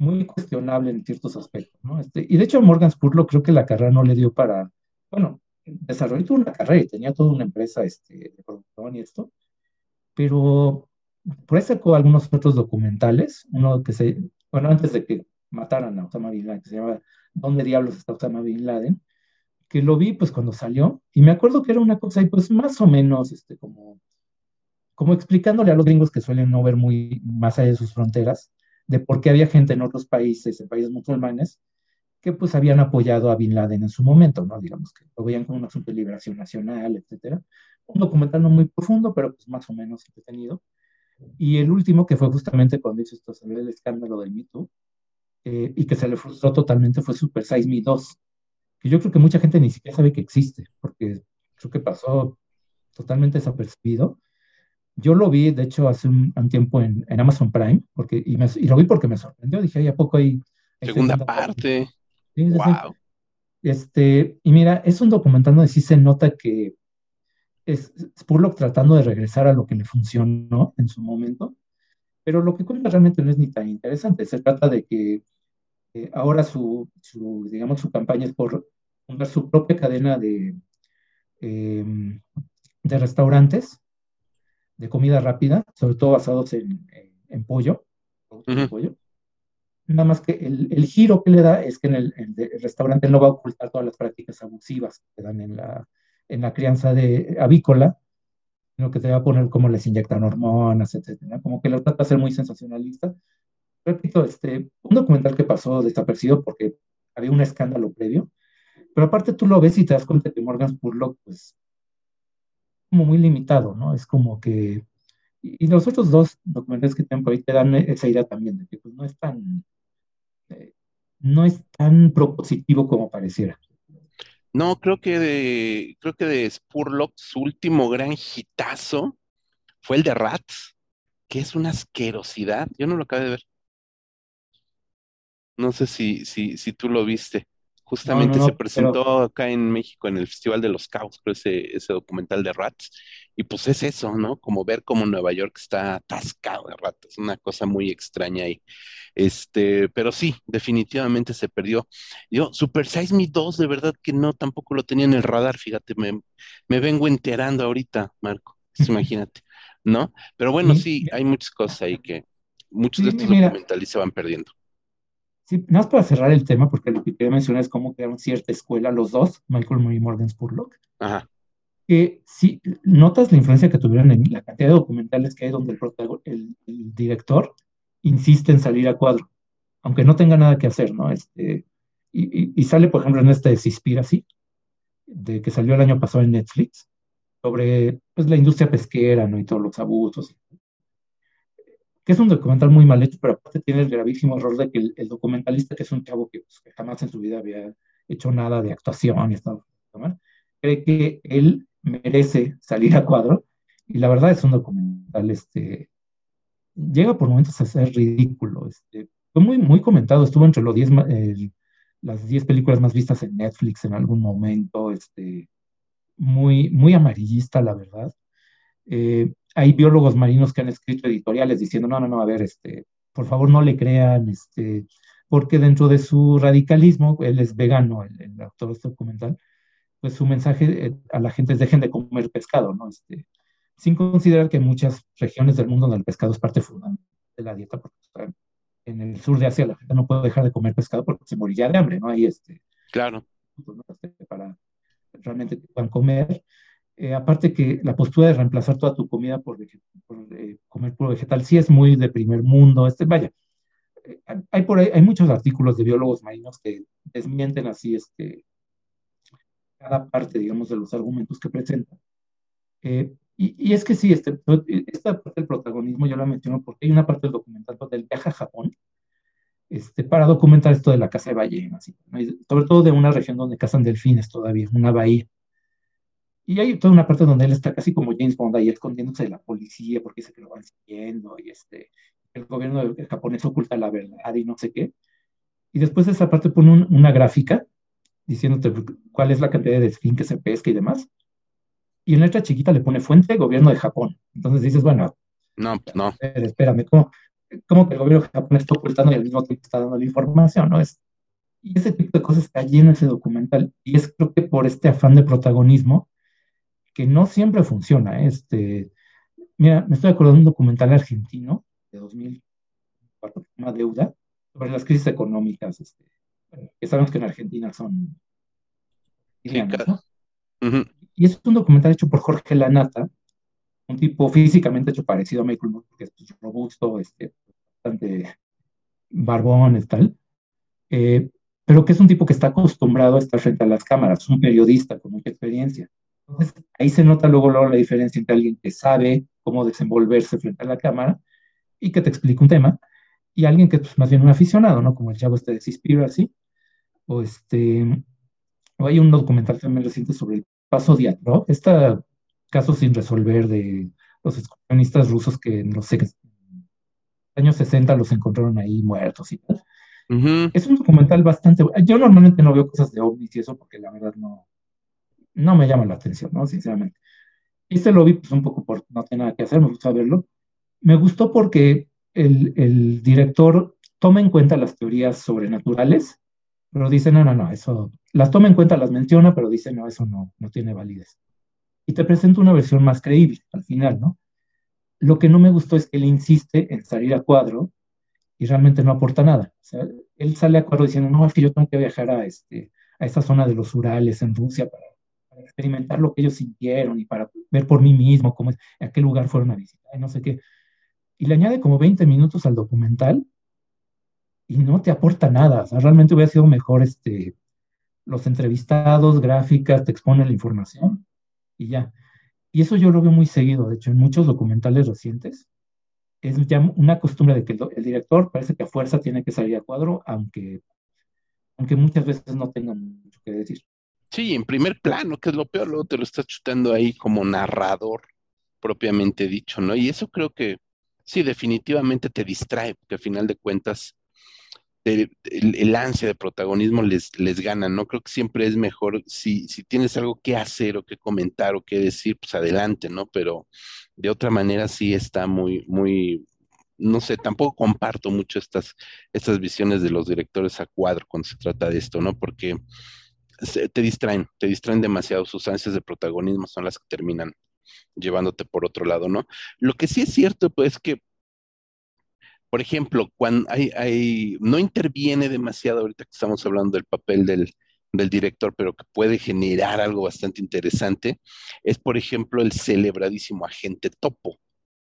muy cuestionable en ciertos aspectos, ¿no? Este, y de hecho Morgan Spurlock creo que la carrera no le dio para, bueno, desarrolló una carrera y tenía toda una empresa este, de producción y esto, pero por ahí sacó algunos otros documentales, uno que se, bueno, antes de que mataran a Osama Bin Laden, que se llama ¿Dónde diablos está Osama Bin Laden? Que lo vi pues cuando salió, y me acuerdo que era una cosa ahí pues más o menos, este, como, como explicándole a los gringos que suelen no ver muy más allá de sus fronteras, de por qué había gente en otros países, en países musulmanes, que pues habían apoyado a Bin Laden en su momento, ¿no? Digamos que lo veían como un asunto de liberación nacional, etcétera. Un documental no muy profundo, pero pues más o menos entretenido Y el último, que fue justamente cuando hizo esto, el escándalo del Me Too, eh, y que se le frustró totalmente, fue Super Size Me 2, que yo creo que mucha gente ni siquiera sabe que existe, porque creo que pasó totalmente desapercibido. Yo lo vi, de hecho, hace un, tiempo en, Amazon Prime, porque, y, lo vi porque me sorprendió. Dije, ¿a poco hay, segunda, parte? wow. Este, y mira, es un documental donde sí se nota que es Spurlock tratando de regresar a lo que le funcionó en su momento, pero lo que cuenta realmente no es ni tan interesante. Se trata de que eh, ahora su, digamos, su campaña es por fundar su propia cadena de, em, de restaurantes de comida rápida, sobre todo basados en, pollo, pollo. Nada más que el, giro que le da es que en el, restaurante no va a ocultar todas las prácticas abusivas que dan en la, en la crianza de avícola, sino que te va a poner cómo les inyectan hormonas, etcétera. Como que lo trata de ser muy sensacionalista. Repito, este, un documental que pasó desapercibido porque había un escándalo previo, pero aparte tú lo ves y te das cuenta que Morgan Spurlock, pues, como muy limitado, ¿no? Es como que... Y los otros dos documentales que tienen por ahí te dan esa idea también, de que pues, no es tan... Eh, no es tan propositivo como pareciera. No, creo que de, creo que de Spurlock su último gran hitazo fue el de Rats, que es una asquerosidad. Yo no lo acabé de ver. No sé si, si, si tú lo viste. Justamente se presentó acá en México en el Festival de los Caos, ese, ese documental de Rats. Y pues es eso, ¿no? Como ver cómo Nueva York está atascado de ratas, una cosa muy extraña ahí. Este, pero sí, definitivamente se perdió. Yo, Super Size Me 2, de verdad que no, tampoco lo tenía en el radar, fíjate, me, me vengo enterando ahorita, Marco, imagínate, ¿no? Pero bueno, sí, hay muchas cosas ahí que muchos de estos documentales se van perdiendo. Sí, nada más para cerrar el tema, porque lo que quería mencionar es cómo crearon cierta escuela los dos, Michael Moore y Morgan Spurlock. Ajá. Que si notas la influencia que tuvieron en la cantidad de documentales que hay donde el, el, director insiste en salir a cuadro, aunque no tenga nada que hacer, ¿no? Este, y, sale, por ejemplo, en este así de que salió el año pasado en Netflix, sobre pues, la industria pesquera, ¿no? Y todos los abusos que es un documental muy mal hecho, pero aparte tiene el gravísimo error de que el, documentalista, que es un chavo que, pues, jamás en su vida había hecho nada de actuación y estado, cree que él merece salir a cuadro, y la verdad es un documental, este, llega por momentos a ser ridículo, este, fue muy, muy comentado, estuvo entre los diez, las 10 películas más vistas en Netflix en algún momento, este, muy, muy amarillista, la verdad. Eh, hay biólogos marinos que han escrito editoriales diciendo, no, no, no, a ver, este, por favor no le crean, este, porque dentro de su radicalismo, él es vegano, el, autor de este documental, pues su mensaje eh, a la gente es dejen de comer pescado, ¿no? Este, sin considerar que en muchas regiones del mundo donde el pescado es parte fundamental de la dieta, porque en el sur de Asia la gente no puede dejar de comer pescado porque se moriría de hambre, ¿no? Ahí este, claro. Pues, para realmente puedan comer. Eh, aparte que la postura de reemplazar toda tu comida por, eh, comer puro vegetal sí es muy de primer mundo. Este, vaya, eh, hay, por hay muchos artículos de biólogos marinos que desmienten así este, cada parte, digamos, de los argumentos que presentan. y, es que sí, este, esta parte del protagonismo yo la menciono porque hay una parte del documental donde él viaja a Japón este, para documentar esto de la caza de ballenas, sobre todo de una región donde cazan delfines todavía, una bahía. Y hay toda una parte donde él está casi como James Bond ahí escondiéndose de la policía porque dice que lo van siguiendo y este, el gobierno japonés oculta la verdad y no sé qué. Y después de esa parte pone una gráfica diciéndote cuál es la cantidad de delfín que se pesca y demás. Y en letra chiquita le pone fuente gobierno de Japón. Entonces dices, bueno, no, no. Espérame, ¿cómo, ¿cómo, que el gobierno Japón está ocultando y al mismo tiempo está dando la información? ¿no? Es, y ese tipo de cosas está lleno ese documental. Y es creo que por este afán de protagonismo que no siempre funciona. ¿eh? Este, mira, me estoy acordando de un documental argentino de 2004 que se llama Deuda, sobre las crisis económicas, este, que sabemos que en Argentina son... Y es un documental hecho por Jorge Lanata, un tipo físicamente hecho parecido a Michael Moore, que es pues, robusto, este, bastante barbón y tal, eh, pero que es un tipo que está acostumbrado a estar frente a las cámaras, un periodista con mucha experiencia. Entonces, ahí se nota luego, luego la diferencia entre alguien que sabe cómo desenvolverse frente a la cámara y que te explique un tema, y alguien que es pues, más bien un aficionado, ¿no? Como el chavo este de así o este, o hay un documental también reciente sobre el paso Diatlov, este caso sin resolver de los excursionistas rusos que no sé, años 60 los encontraron ahí muertos y tal. Es un documental bastante. Yo normalmente no veo cosas de ovnis y eso porque la verdad no, no me llama la atención, ¿no? Sinceramente. Este lo vi pues un poco por no tener nada que hacer, me gusta verlo. Me gustó porque el, director toma en cuenta las teorías sobrenaturales, pero dice, no, no, no, eso, las toma en cuenta, las menciona, pero dice, no, eso no, no tiene validez. Y te presenta una versión más creíble al final, ¿no? Lo que no me gustó es que él insiste en salir a cuadro y realmente no aporta nada. O sea, él sale a cuadro diciendo, no, es que yo tengo que viajar a, este, a esta zona de los Urales en Rusia para, experimentar lo que ellos sintieron y para ver por mí mismo cómo es, a qué lugar fueron a visitar, no sé qué. Y le añade como 20 minutos al documental y no te aporta nada. O sea, realmente hubiera sido mejor este, los entrevistados, gráficas, te exponen la información y ya. Y eso yo lo veo muy seguido, de hecho, en muchos documentales recientes. Es ya una costumbre de que el, director parece que a fuerza tiene que salir a cuadro, aunque, aunque muchas veces no tenga mucho que decir. Sí, en primer plano, que es lo peor, luego te lo estás chutando ahí como narrador propiamente dicho, ¿no? Y eso creo que sí, definitivamente te distrae, porque al final de cuentas el, ansia de protagonismo les, les gana, ¿no? Creo que siempre es mejor si, si tienes algo que hacer o que comentar o que decir, pues adelante, ¿no? Pero de otra manera sí está muy, muy, no sé, tampoco comparto mucho estas, estas visiones de los directores a cuadro cuando se trata de esto, ¿no? Porque te distraen, te distraen demasiado, sus ansias de protagonismo son las que terminan llevándote por otro lado, ¿no? Lo que sí es cierto, pues, que por ejemplo, cuando hay, no interviene demasiado ahorita que estamos hablando del papel del, director, pero que puede generar algo bastante interesante, es por ejemplo el celebradísimo Agente Topo,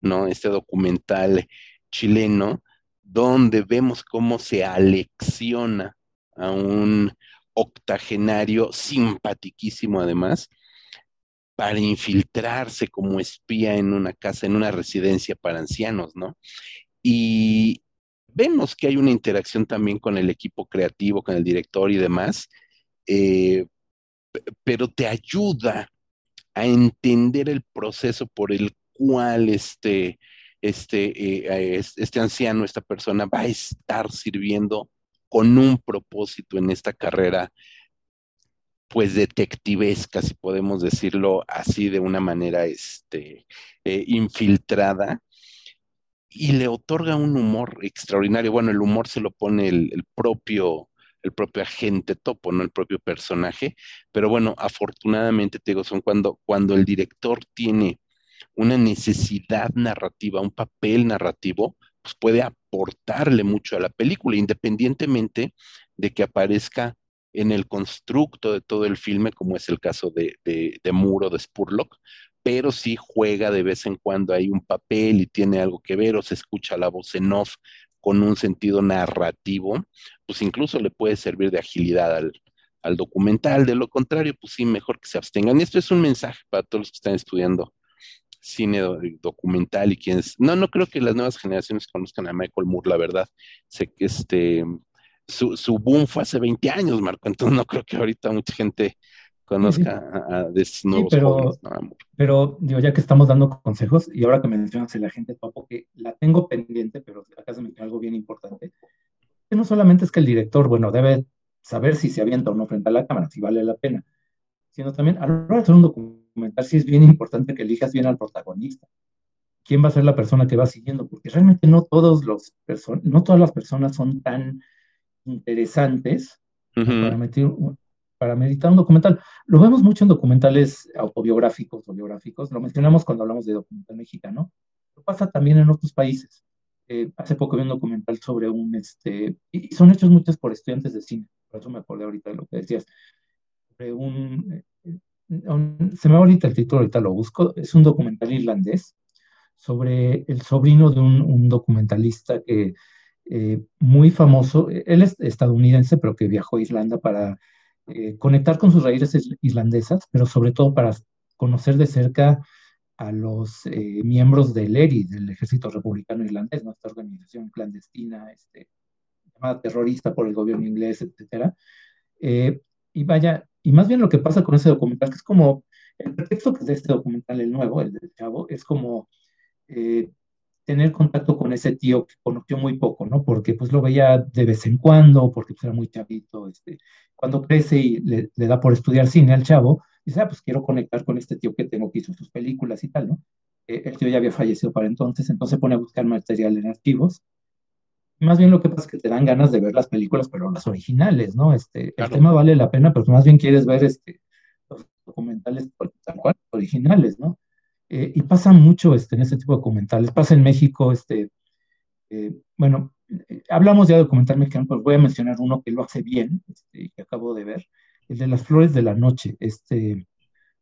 ¿no? Este documental chileno donde vemos cómo se alecciona a un octogenario simpatiquísimo además, para infiltrarse como espía en una casa, en una residencia para ancianos, ¿no? Y vemos que hay una interacción también con el equipo creativo, con el director y demás, eh, pero te ayuda a entender el proceso por el cual este, este, eh, este anciano, esta persona va a estar sirviendo con un propósito en esta carrera, pues detectivesca, si podemos decirlo así de una manera este, eh, infiltrada y le otorga un humor extraordinario. Bueno, el humor se lo pone el, propio el propio agente topo, no el propio personaje, pero bueno, afortunadamente te digo, son cuando, cuando el director tiene una necesidad narrativa, un papel narrativo, pues puede aportarle mucho a la película, independientemente de que aparezca en el constructo de todo el filme, como es el caso de, de, Muro de Spurlock, pero sí juega de vez en cuando hay un papel y tiene algo que ver o se escucha la voz en off con un sentido narrativo, pues incluso le puede servir de agilidad al, documental. De lo contrario, pues sí, mejor que se abstengan. Esto es un mensaje para todos los que están estudiando cine documental y quienes... No, no creo que las nuevas generaciones conozcan a Michael Moore, la verdad. Sé que este... Su, su boom fue hace 20 años, Marco, entonces no creo que ahorita mucha gente conozca a, de nuevos pero, pero, digo, ya que estamos dando consejos, y ahora que mencionas el agente topo, que la tengo pendiente, pero acá se me queda algo bien importante, que no solamente es que el director, bueno, debe saber si se avienta o no frente a la cámara, si vale la pena, sino también a la hora de hacer un documental, sí es bien importante que elijas bien al protagonista. ¿Quién va a ser la persona que va siguiendo? Porque realmente no, todos los no todas las personas son tan interesantes para meter, para meditar un documental. Lo vemos mucho en documentales autobiográficos o biográficos, lo mencionamos cuando hablamos de documental mexicano, lo pasa también en otros países. Eh, hace poco vi un documental sobre un, este, y son hechos muchos por estudiantes de cine, por eso me acordé ahorita de lo que decías, un, eh, se me va ahorita el título, ahorita lo busco, es un documental irlandés sobre el sobrino de un, documentalista que eh, muy famoso, él es estadounidense, pero que viajó a Irlanda para eh, conectar con sus raíces islandesas, pero sobre todo para conocer de cerca a los eh, miembros del ERI, del Ejército Republicano Irlandés, nuestra organización clandestina, este, llamada terrorista por el gobierno inglés. Eh, y vaya, y más bien lo que pasa con ese documental, que es como, el pretexto que es de este documental, el nuevo, el del Chavo, es como eh, tener contacto con ese tío que conoció muy poco, ¿no? Porque pues lo veía de vez en cuando, porque pues, era muy chavito, este, cuando crece y le, le da por estudiar cine al chavo, dice, ah, pues quiero conectar con este tío que tengo que hizo sus películas y tal, ¿no? Eh, el tío ya había fallecido para entonces, entonces pone a buscar material en archivos. Más bien lo que pasa es que te dan ganas de ver las películas, pero las originales, ¿no? Este, El tema vale la pena, pero más bien quieres ver este, los documentales tal cual, originales, ¿no? Eh, y pasa mucho este, en este tipo de documentales. Pasa en México, este, eh, bueno, hablamos ya de documental mexicano, pues voy a mencionar uno que lo hace bien, este, que acabo de ver, el de las flores de la noche, este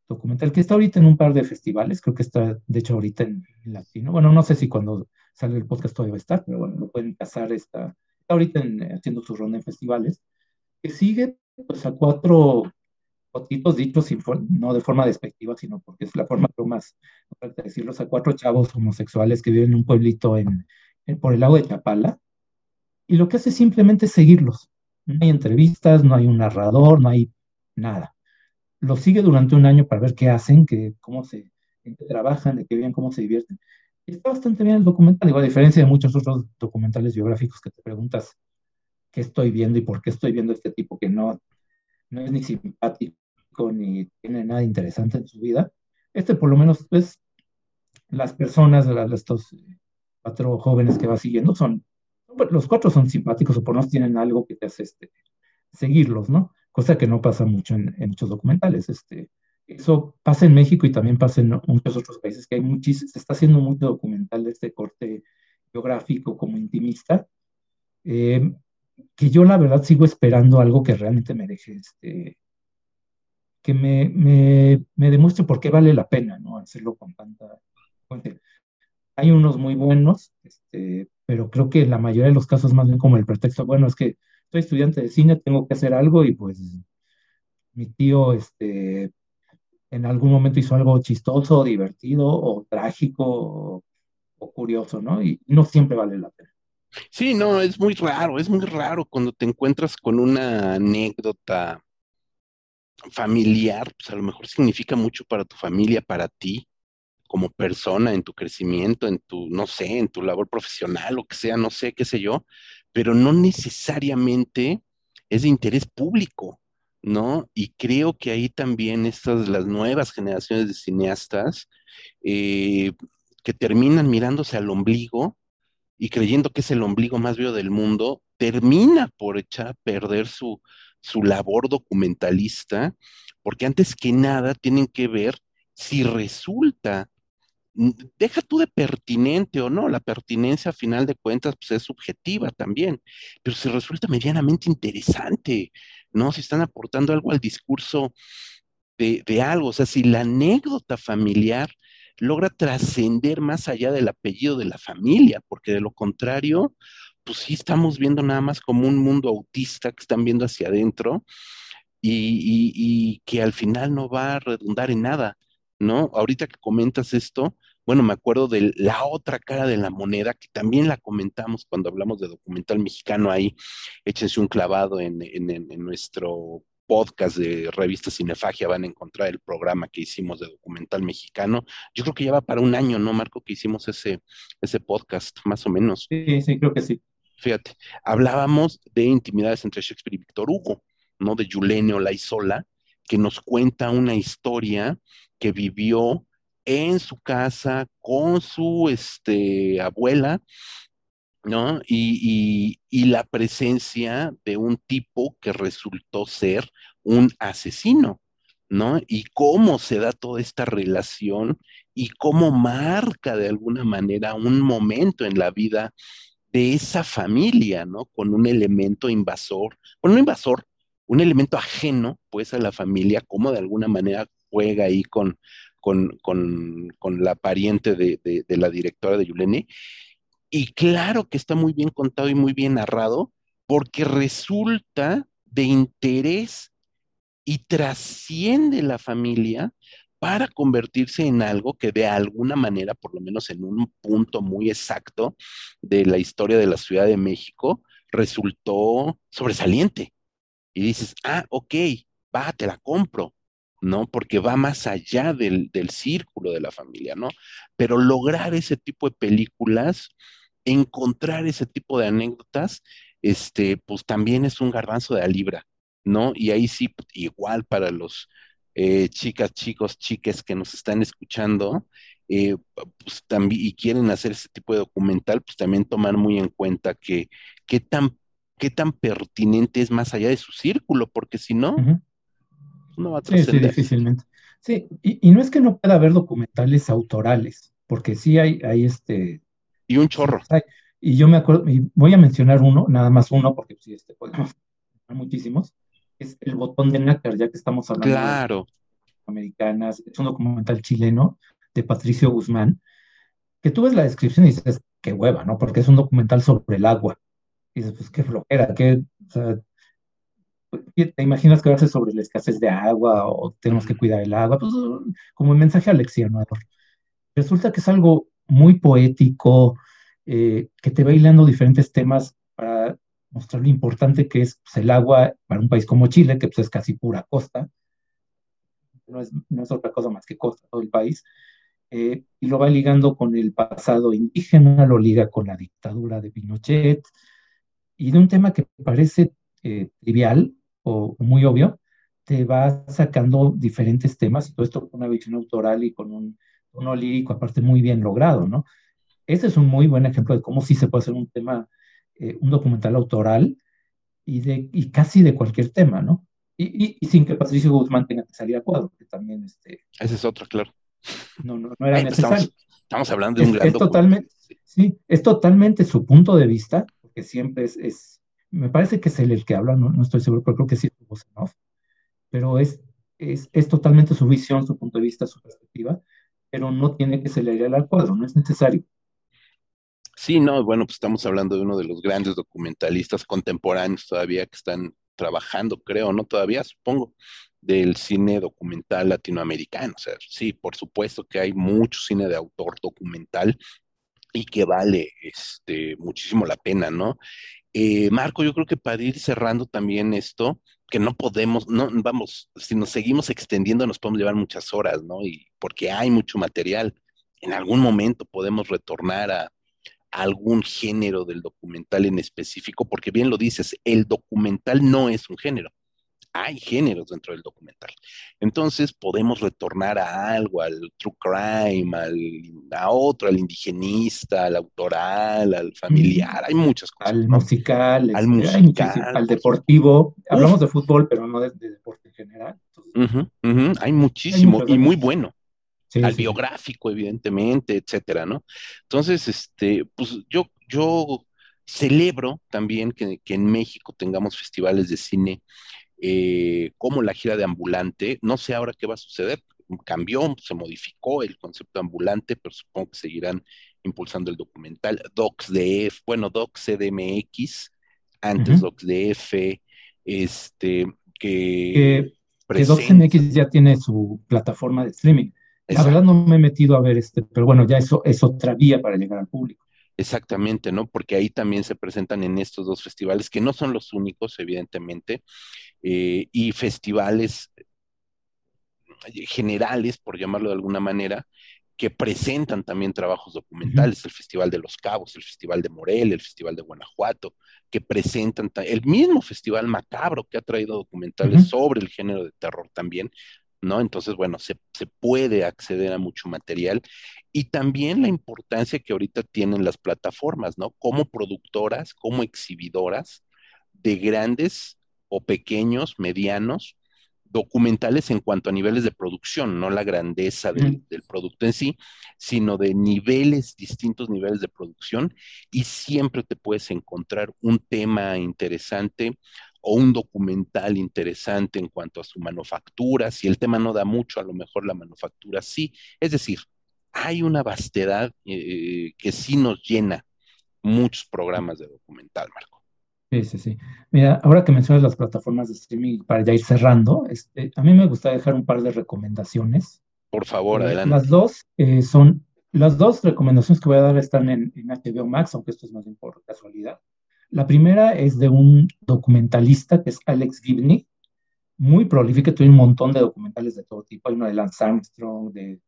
documental que está ahorita en un par de festivales, creo que está de hecho ahorita en, latino. Bueno, no sé si cuando sale el podcast todavía va a estar, pero bueno, lo pueden pasar, está, ahorita haciendo su ronda en festivales, que sigue pues a cuatro fotitos dichos no de forma despectiva, sino porque es la forma más correcta de decirlos, a cuatro chavos homosexuales que viven en un pueblito en, por el lago de Chapala, y lo que hace es simplemente seguirlos. No hay entrevistas, no hay un narrador, no hay nada. Lo sigue durante un año para ver qué hacen, que, cómo se trabajan, de qué bien, cómo se divierten. Está bastante bien el documental, a diferencia de muchos otros documentales biográficos que te preguntas qué estoy viendo y por qué estoy viendo este tipo que no, no es ni simpático ni tiene nada interesante en su vida. Este por lo menos es las personas, estos cuatro jóvenes que va siguiendo son, los cuatro son simpáticos o por lo menos tienen algo que te hace este, seguirlos, ¿no? cosa que no pasa mucho en, muchos documentales. Este, eso pasa en México y también pasa en muchos otros países, que hay muchísimo, se está haciendo mucho documental de este corte geográfico como intimista, eh, que yo la verdad sigo esperando algo que realmente me deje, este, que me, me, me demuestre por qué vale la pena ¿no? hacerlo con tanta fuente. Hay unos muy buenos, este, pero creo que la mayoría de los casos más bien como el pretexto, bueno, es que soy estudiante de cine, tengo que hacer algo y pues mi tío este, en algún momento hizo algo chistoso, divertido o trágico o, curioso, ¿no? Y no siempre vale la pena. Sí, no, es muy raro, es muy raro cuando te encuentras con una anécdota familiar, pues a lo mejor significa mucho para tu familia, para ti, como persona, en tu crecimiento, en tu, no sé, en tu labor profesional, lo que sea, no sé, qué sé yo, pero no necesariamente es de interés público, ¿no? Y creo que ahí también estas, las nuevas generaciones de cineastas, eh, que terminan mirándose al ombligo y creyendo que es el ombligo más vivo del mundo, termina por echar a perder su, su labor documentalista, porque antes que nada tienen que ver si resulta deja tú de pertinente o no, la pertinencia a final de cuentas pues es subjetiva también, pero si resulta medianamente interesante, ¿no? Si están aportando algo al discurso de, de algo, o sea, si la anécdota familiar logra trascender más allá del apellido de la familia, porque de lo contrario, pues sí estamos viendo nada más como un mundo autista que están viendo hacia adentro y, y que al final no va a redundar en nada. ¿no? Ahorita que comentas esto, bueno, me acuerdo de la otra cara de la moneda, que también la comentamos cuando hablamos de documental mexicano ahí, échense un clavado en, nuestro podcast de revista Cinefagia van a encontrar el programa que hicimos de documental mexicano. Yo creo que ya va para un año, ¿no, Marco? Que hicimos ese, ese podcast, más o menos. Sí, sí, creo que sí. Fíjate, hablábamos de intimidades entre Shakespeare y Víctor Hugo, ¿no? De Yulene Olaizola, que nos cuenta una historia que vivió en su casa con su este, abuela, ¿no? Y, la presencia de un tipo que resultó ser un asesino, ¿no? Y cómo se da toda esta relación y cómo marca de alguna manera un momento en la vida de esa familia, ¿no? Con un elemento invasor, bueno, no invasor, un elemento ajeno, pues, a la familia, cómo de alguna manera juega ahí con, con, la pariente de, la directora de Yulene. Y claro que está muy bien contado y muy bien narrado, porque resulta de interés y trasciende la familia, para convertirse en algo que de alguna manera, por lo menos en un punto muy exacto de la historia de la Ciudad de México, resultó sobresaliente. Y dices, ah, ok, va, te la compro, ¿no? Porque va más allá del, del círculo de la familia, ¿no? Pero lograr ese tipo de películas, encontrar ese tipo de anécdotas, este, pues también es un garbanzo de la libra, ¿no? Y ahí sí, igual para los eh, chicas, chicos, chiques que nos están escuchando, eh, pues también, y quieren hacer ese tipo de documental, pues también tomar muy en cuenta que qué tan, qué tan pertinente es más allá de su círculo, porque si no, no va a trascender. Sí, sí, difícilmente. Sí, y, no es que no pueda haber documentales autorales, porque sí hay, hay este... Y un chorro. y yo me acuerdo, y voy a mencionar uno, nada más uno, porque sí, este podemos muchísimos es El botón de nácar, ya que estamos hablando claro. de americanas. Es un documental chileno de Patricio Guzmán, que tú ves la descripción y dices, qué hueva, ¿no? Porque es un documental sobre el agua. Y dices, pues qué flojera, qué, o sea, te imaginas que va a ser sobre la escasez de agua o tenemos que cuidar el agua, pues como un mensaje aleccionador. Resulta que es algo muy poético, eh, que te va hilando diferentes temas para mostrar lo importante que es pues, el agua para un país como Chile, que pues, es casi pura costa, no es, no es otra cosa más que costa todo el país, eh, y lo va ligando con el pasado indígena, lo liga con la dictadura de Pinochet, y de un tema que parece eh, trivial o muy obvio, te va sacando diferentes temas, y todo esto con una visión autoral y con un tono lírico aparte muy bien logrado, ¿no? Este es un muy buen ejemplo de cómo sí se puede hacer un tema eh, un documental autoral y, de, y casi de cualquier tema, ¿no? Y, y, sin que Patricio Guzmán tenga que salir a cuadro, que también este... Ese es otro, claro. No, no, no era necesario. Estamos, hablando de un es, gran es totalmente, sí, es totalmente su punto de vista, porque siempre es, es me parece que es él el que habla, no, no estoy seguro, pero creo que sí es voz en off, pero es, es, es, totalmente su visión, su punto de vista, su perspectiva, pero no tiene que salir al cuadro, no es necesario. Sí, no, bueno, pues estamos hablando de uno de los grandes documentalistas contemporáneos todavía que están trabajando, creo, no todavía, supongo, del cine documental latinoamericano. O sea, sí, por supuesto que hay mucho cine de autor documental y que vale este, muchísimo la pena, ¿no? Eh, Marco, yo creo que para ir cerrando también esto, que no podemos, no, vamos, si nos seguimos extendiendo nos podemos llevar muchas horas, ¿no? Y porque hay mucho material. En algún momento podemos retornar a, algún género del documental en específico, porque bien lo dices, el documental no es un género, hay géneros dentro del documental. Entonces podemos retornar a algo, al true crime, al, a otro, al indigenista, al autoral, al familiar, hay muchas cosas. Al musical, al, musical, al deportivo. Hablamos de fútbol, pero no de, deporte en general. Hay muchísimo y muy bueno al biográfico, evidentemente, etcétera, ¿no? Entonces, este, pues yo, yo celebro también que, en México tengamos festivales de cine eh, como la gira de ambulante. No sé ahora qué va a suceder. Cambió, se modificó el concepto ambulante, pero supongo que seguirán impulsando el documental. DocsDF, bueno, Docs CDMX, antes DocsDF, este, que... que, DocsMX ya tiene su plataforma de streaming. La verdad no me he metido a ver este, pero bueno, ya eso es otra vía para llegar al público. Exactamente, ¿no? Porque ahí también se presentan en estos dos festivales, que no son los únicos, evidentemente, eh, y festivales generales, por llamarlo de alguna manera, que presentan también trabajos documentales, el Festival de los Cabos, el Festival de Morelia, el Festival de Guanajuato, que presentan el mismo Festival Macabro que ha traído documentales sobre el género de terror también, ¿no? Entonces, bueno, se, puede acceder a mucho material y también la importancia que ahorita tienen las plataformas, ¿no? Como productoras, como exhibidoras de grandes o pequeños, medianos, documentales en cuanto a niveles de producción, no la grandeza del, del, producto en sí, sino de niveles, distintos niveles de producción, y siempre te puedes encontrar un tema interesante o un documental interesante en cuanto a su manufactura, si el tema no da mucho, a lo mejor la manufactura sí. Es decir, hay una vastedad eh, que sí nos llena muchos programas de documental, Marco. Sí, sí, sí. Mira, ahora que mencionas las plataformas de streaming, para ya ir cerrando, este, a mí me gusta dejar un par de recomendaciones Por favor, Eh, adelante. las dos eh, son, las dos recomendaciones que voy a dar están en, en HBO Max, aunque esto es más bien por casualidad. La primera es de un documentalista que es Alex Gibney, muy prolífico, tiene un montón de documentales de todo tipo. Hay uno de Lance Armstrong, de,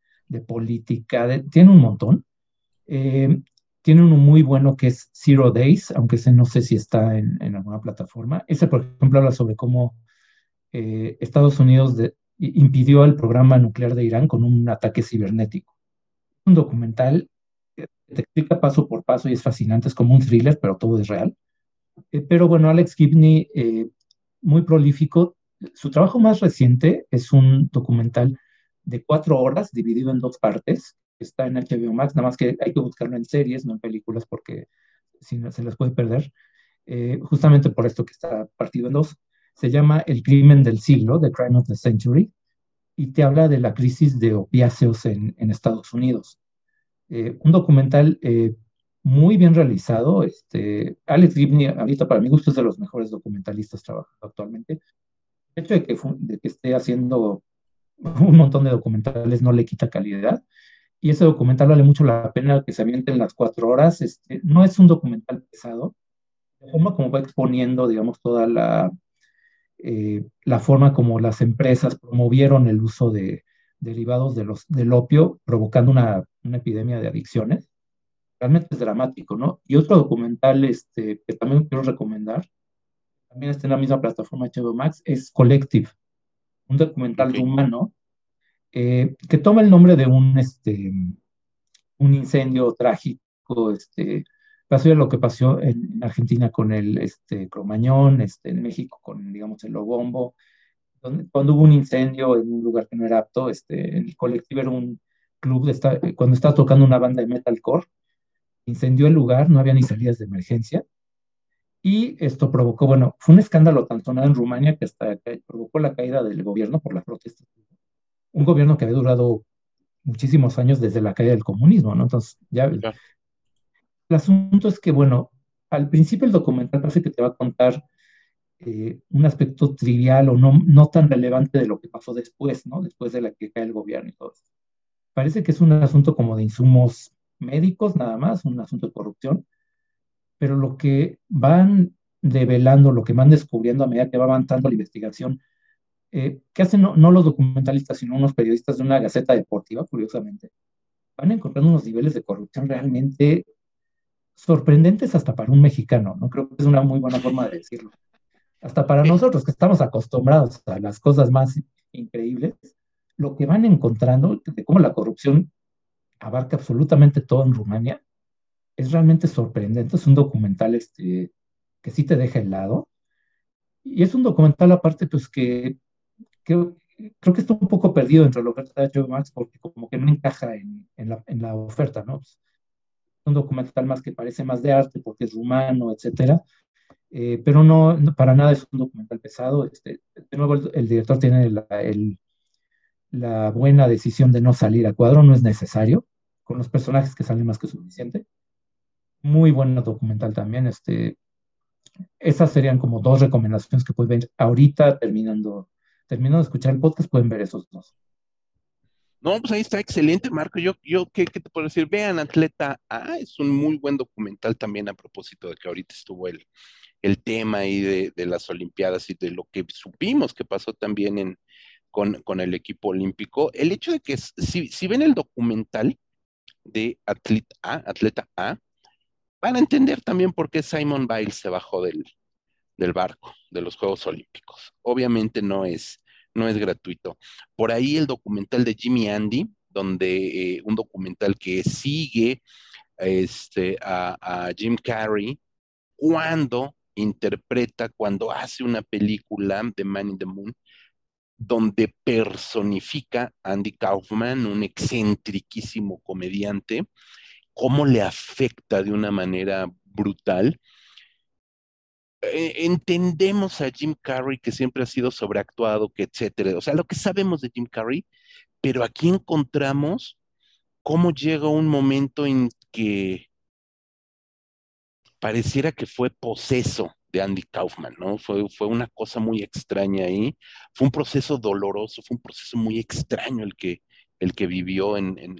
política, de- tiene un montón. Eh, tiene uno muy bueno que es Zero Days, aunque ese no sé si está en, en alguna plataforma. Ese, por ejemplo, habla sobre cómo eh, Estados Unidos impidió el programa nuclear de Irán con un ataque cibernético. Un documental que te explica paso por paso y es fascinante, es como un thriller, pero todo es real. Eh, pero bueno, Alex Gibney, eh, muy prolífico. Su trabajo más reciente es un documental de cuatro horas, dividido en dos partes. Está en HBO Max, nada más que hay que buscarlo en series, no en películas, porque si no se las puede perder. Eh, justamente por esto que está partido en dos. Se llama El crimen del siglo, The Crime of the Century, y te habla de la crisis de opiáceos en, Estados Unidos. Eh, un documental muy bien realizado. Este, Alex Gibney, ahorita para mi gusto, es de los mejores documentalistas trabajando actualmente. El hecho de que, de que esté haciendo un montón de documentales no le quita calidad. Y ese documental vale mucho la pena que se avienten las cuatro horas. Este, no es un documental pesado. La forma como va exponiendo, digamos, toda la, eh, la forma como las empresas promovieron el uso de derivados de los, del opio, provocando una, una epidemia de adicciones. Realmente es dramático, ¿no? Y otro documental este, que también quiero recomendar, también está en la misma plataforma HBO Max, es Collective, un documental Ok. rumano eh, que toma el nombre de un, este, un incendio trágico, este, pasó ya lo que pasó en, en Argentina con el este, Cromañón, este, en México con, digamos, el Lobombo, donde, cuando hubo un incendio en un lugar que no era apto, este, el colectivo era un club, de esta- cuando estaba tocando una banda de metalcore, incendió el lugar, no había ni salidas de emergencia, y esto provocó, bueno, fue un escándalo tan sonado en Rumania que hasta provocó la caída del gobierno por las protestas. Un gobierno que había durado muchísimos años desde la caída del comunismo, ¿no? Entonces, ya el asunto es que, bueno, al principio el documental parece que te va a contar eh, un aspecto trivial o no, no tan relevante de lo que pasó después, ¿no? Después de la que cae el gobierno y todo eso. Parece que es un asunto como de insumos médicos nada más, un asunto de corrupción, pero lo que van develando, lo que van descubriendo a medida que va avanzando la investigación, eh, que hacen no, no los documentalistas, sino unos periodistas de una gaceta deportiva, curiosamente, van encontrando unos niveles de corrupción realmente sorprendentes hasta para un mexicano, ¿no? Creo que es una muy buena forma de decirlo. Hasta para nosotros que estamos acostumbrados a las cosas más increíbles, lo que van encontrando de cómo la corrupción abarca absolutamente todo en Rumania es realmente sorprendente. Es un documental este, que sí te deja helado. Y es un documental aparte, pues que, que creo que está un poco perdido entre la oferta de HBO Max porque como que no encaja en, en la, en la oferta, ¿no? Pues, un documental más que parece más de arte porque es rumano, etcétera. Eh, pero no, no, para nada es un documental pesado. Este, de nuevo, el, el director tiene la, el, la, buena decisión de no salir a cuadro, no es necesario, con los personajes que salen más que suficiente. Muy buen documental también. Este, esas serían como dos recomendaciones que pueden ver ahorita terminando, terminando de escuchar el podcast, pueden ver esos dos. No, pues ahí está excelente, Marco. Yo, yo ¿qué, ¿qué, te puedo decir? Vean Atleta A, es un muy buen documental también a propósito de que ahorita estuvo el, el tema ahí de, de, las Olimpiadas y de lo que supimos que pasó también en, con, con el equipo olímpico. El hecho de que si, si ven el documental de Atleta A, Atleta A, van a entender también por qué Simon Biles se bajó del, del barco de los Juegos Olímpicos. Obviamente no es, no es gratuito. Por ahí el documental de Jimmy Andy, donde eh, un documental que sigue este, a, a Jim Carrey cuando interpreta, cuando hace una película de Man in the Moon, donde personifica Andy Kaufman, un excentriquísimo comediante, cómo le afecta de una manera brutal. Eh, entendemos a Jim Carrey que siempre ha sido sobreactuado, que etcétera. O sea, lo que sabemos de Jim Carrey, pero aquí encontramos cómo llega un momento en que pareciera que fue poseso de Andy Kaufman, ¿no? Fue, fue una cosa muy extraña ahí, fue un proceso doloroso, fue un proceso muy extraño el que, el que vivió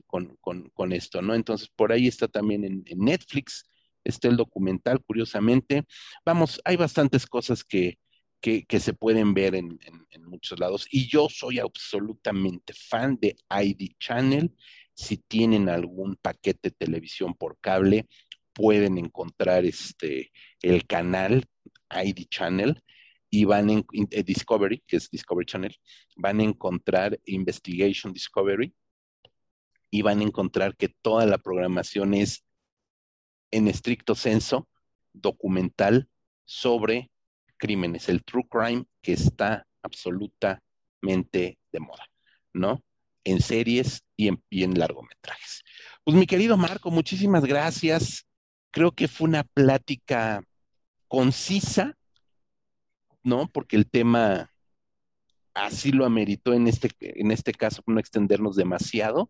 con, esto, ¿no? Entonces, por ahí está también en, Netflix, está el documental, curiosamente. Vamos, hay bastantes cosas que, que, se pueden ver en, muchos lados. Y yo soy absolutamente fan de ID Channel. Si tienen algún paquete de televisión por cable, pueden encontrar este, el canal ID Channel y van en eh, Discovery, que es Discovery Channel, van a encontrar Investigation Discovery y van a encontrar que toda la programación es en estricto senso documental sobre crímenes, el true crime que está absolutamente de moda, ¿no? En series y en, y en largometrajes. Pues mi querido Marco, muchísimas gracias. Creo que fue una plática concisa, ¿no? Porque el tema así lo ameritó en este, en este caso, no extendernos demasiado,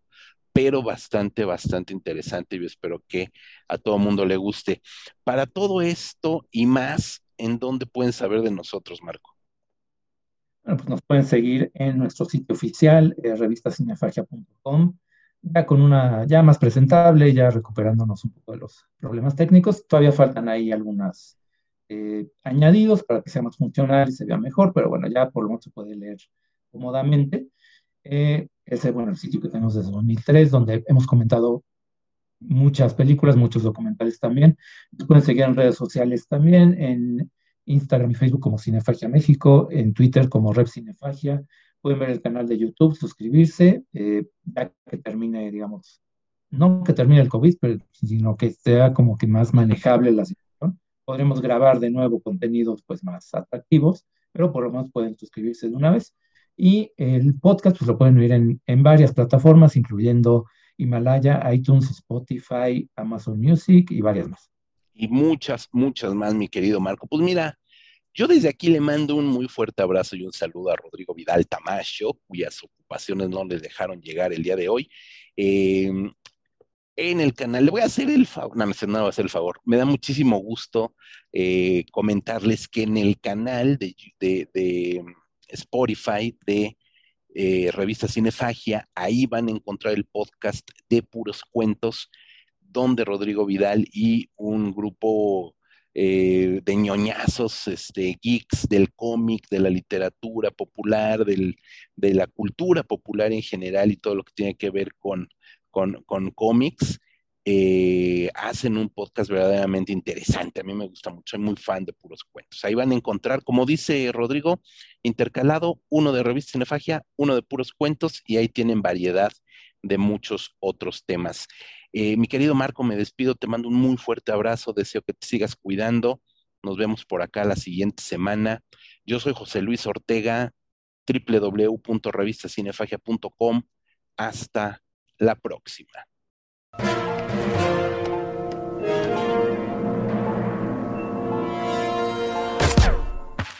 pero bastante, bastante interesante. Yo espero que a todo mundo le guste. Para todo esto y más, ¿en dónde pueden saber de nosotros, Marco? Bueno, pues nos pueden seguir en nuestro sitio oficial, eh, ya con una, ya más presentable, ya recuperándonos un poco de los problemas técnicos. Todavía faltan ahí algunas eh, añadidos para que sea más funcional y se vea mejor, pero bueno, ya por lo menos se puede leer cómodamente. Eh, ese es bueno, el sitio que tenemos desde 2003, donde hemos comentado muchas películas, muchos documentales también. Pueden seguir en redes sociales también, en Instagram y Facebook como Cinefagia México, en Twitter como Rep Cinefagia, pueden ver el canal de YouTube, suscribirse, eh, ya que termine, digamos, no que termine el COVID, pero, sino que sea como que más manejable la situación. Podremos grabar de nuevo contenidos pues más atractivos, pero por lo menos pueden suscribirse de una vez. Y el podcast pues lo pueden oír en, en varias plataformas, incluyendo Himalaya, iTunes, Spotify, Amazon Music y varias más. Y muchas, muchas más, mi querido Marco. Pues mira, yo desde aquí le mando un muy fuerte abrazo y un saludo a Rodrigo Vidal Tamacho, cuyas ocupaciones no les dejaron llegar el día de hoy. Em, en el canal, le voy a hacer el favor, no, no, voy a hacer el favor, me da muchísimo gusto eh, comentarles que en el canal de, de, Spotify de eh, Revista Cinefagia, ahí van a encontrar el podcast de puros cuentos, donde Rodrigo Vidal y un grupo eh, de ñoñazos, este, geeks del cómic, de la literatura popular, del, de la cultura popular en general y todo lo que tiene que ver con, con, cómics. Eh, hacen un podcast verdaderamente interesante. A mí me gusta mucho, soy muy fan de puros cuentos. Ahí van a encontrar, como dice Rodrigo, intercalado, uno de revista Cinefagia, uno de puros cuentos, y ahí tienen variedad de muchos otros temas. Eh, mi querido Marco, me despido, te mando un muy fuerte abrazo, deseo que te sigas cuidando. Nos vemos por acá la siguiente semana. Yo soy José Luis Ortega, www.revistacinefagia.com. Hasta la próxima.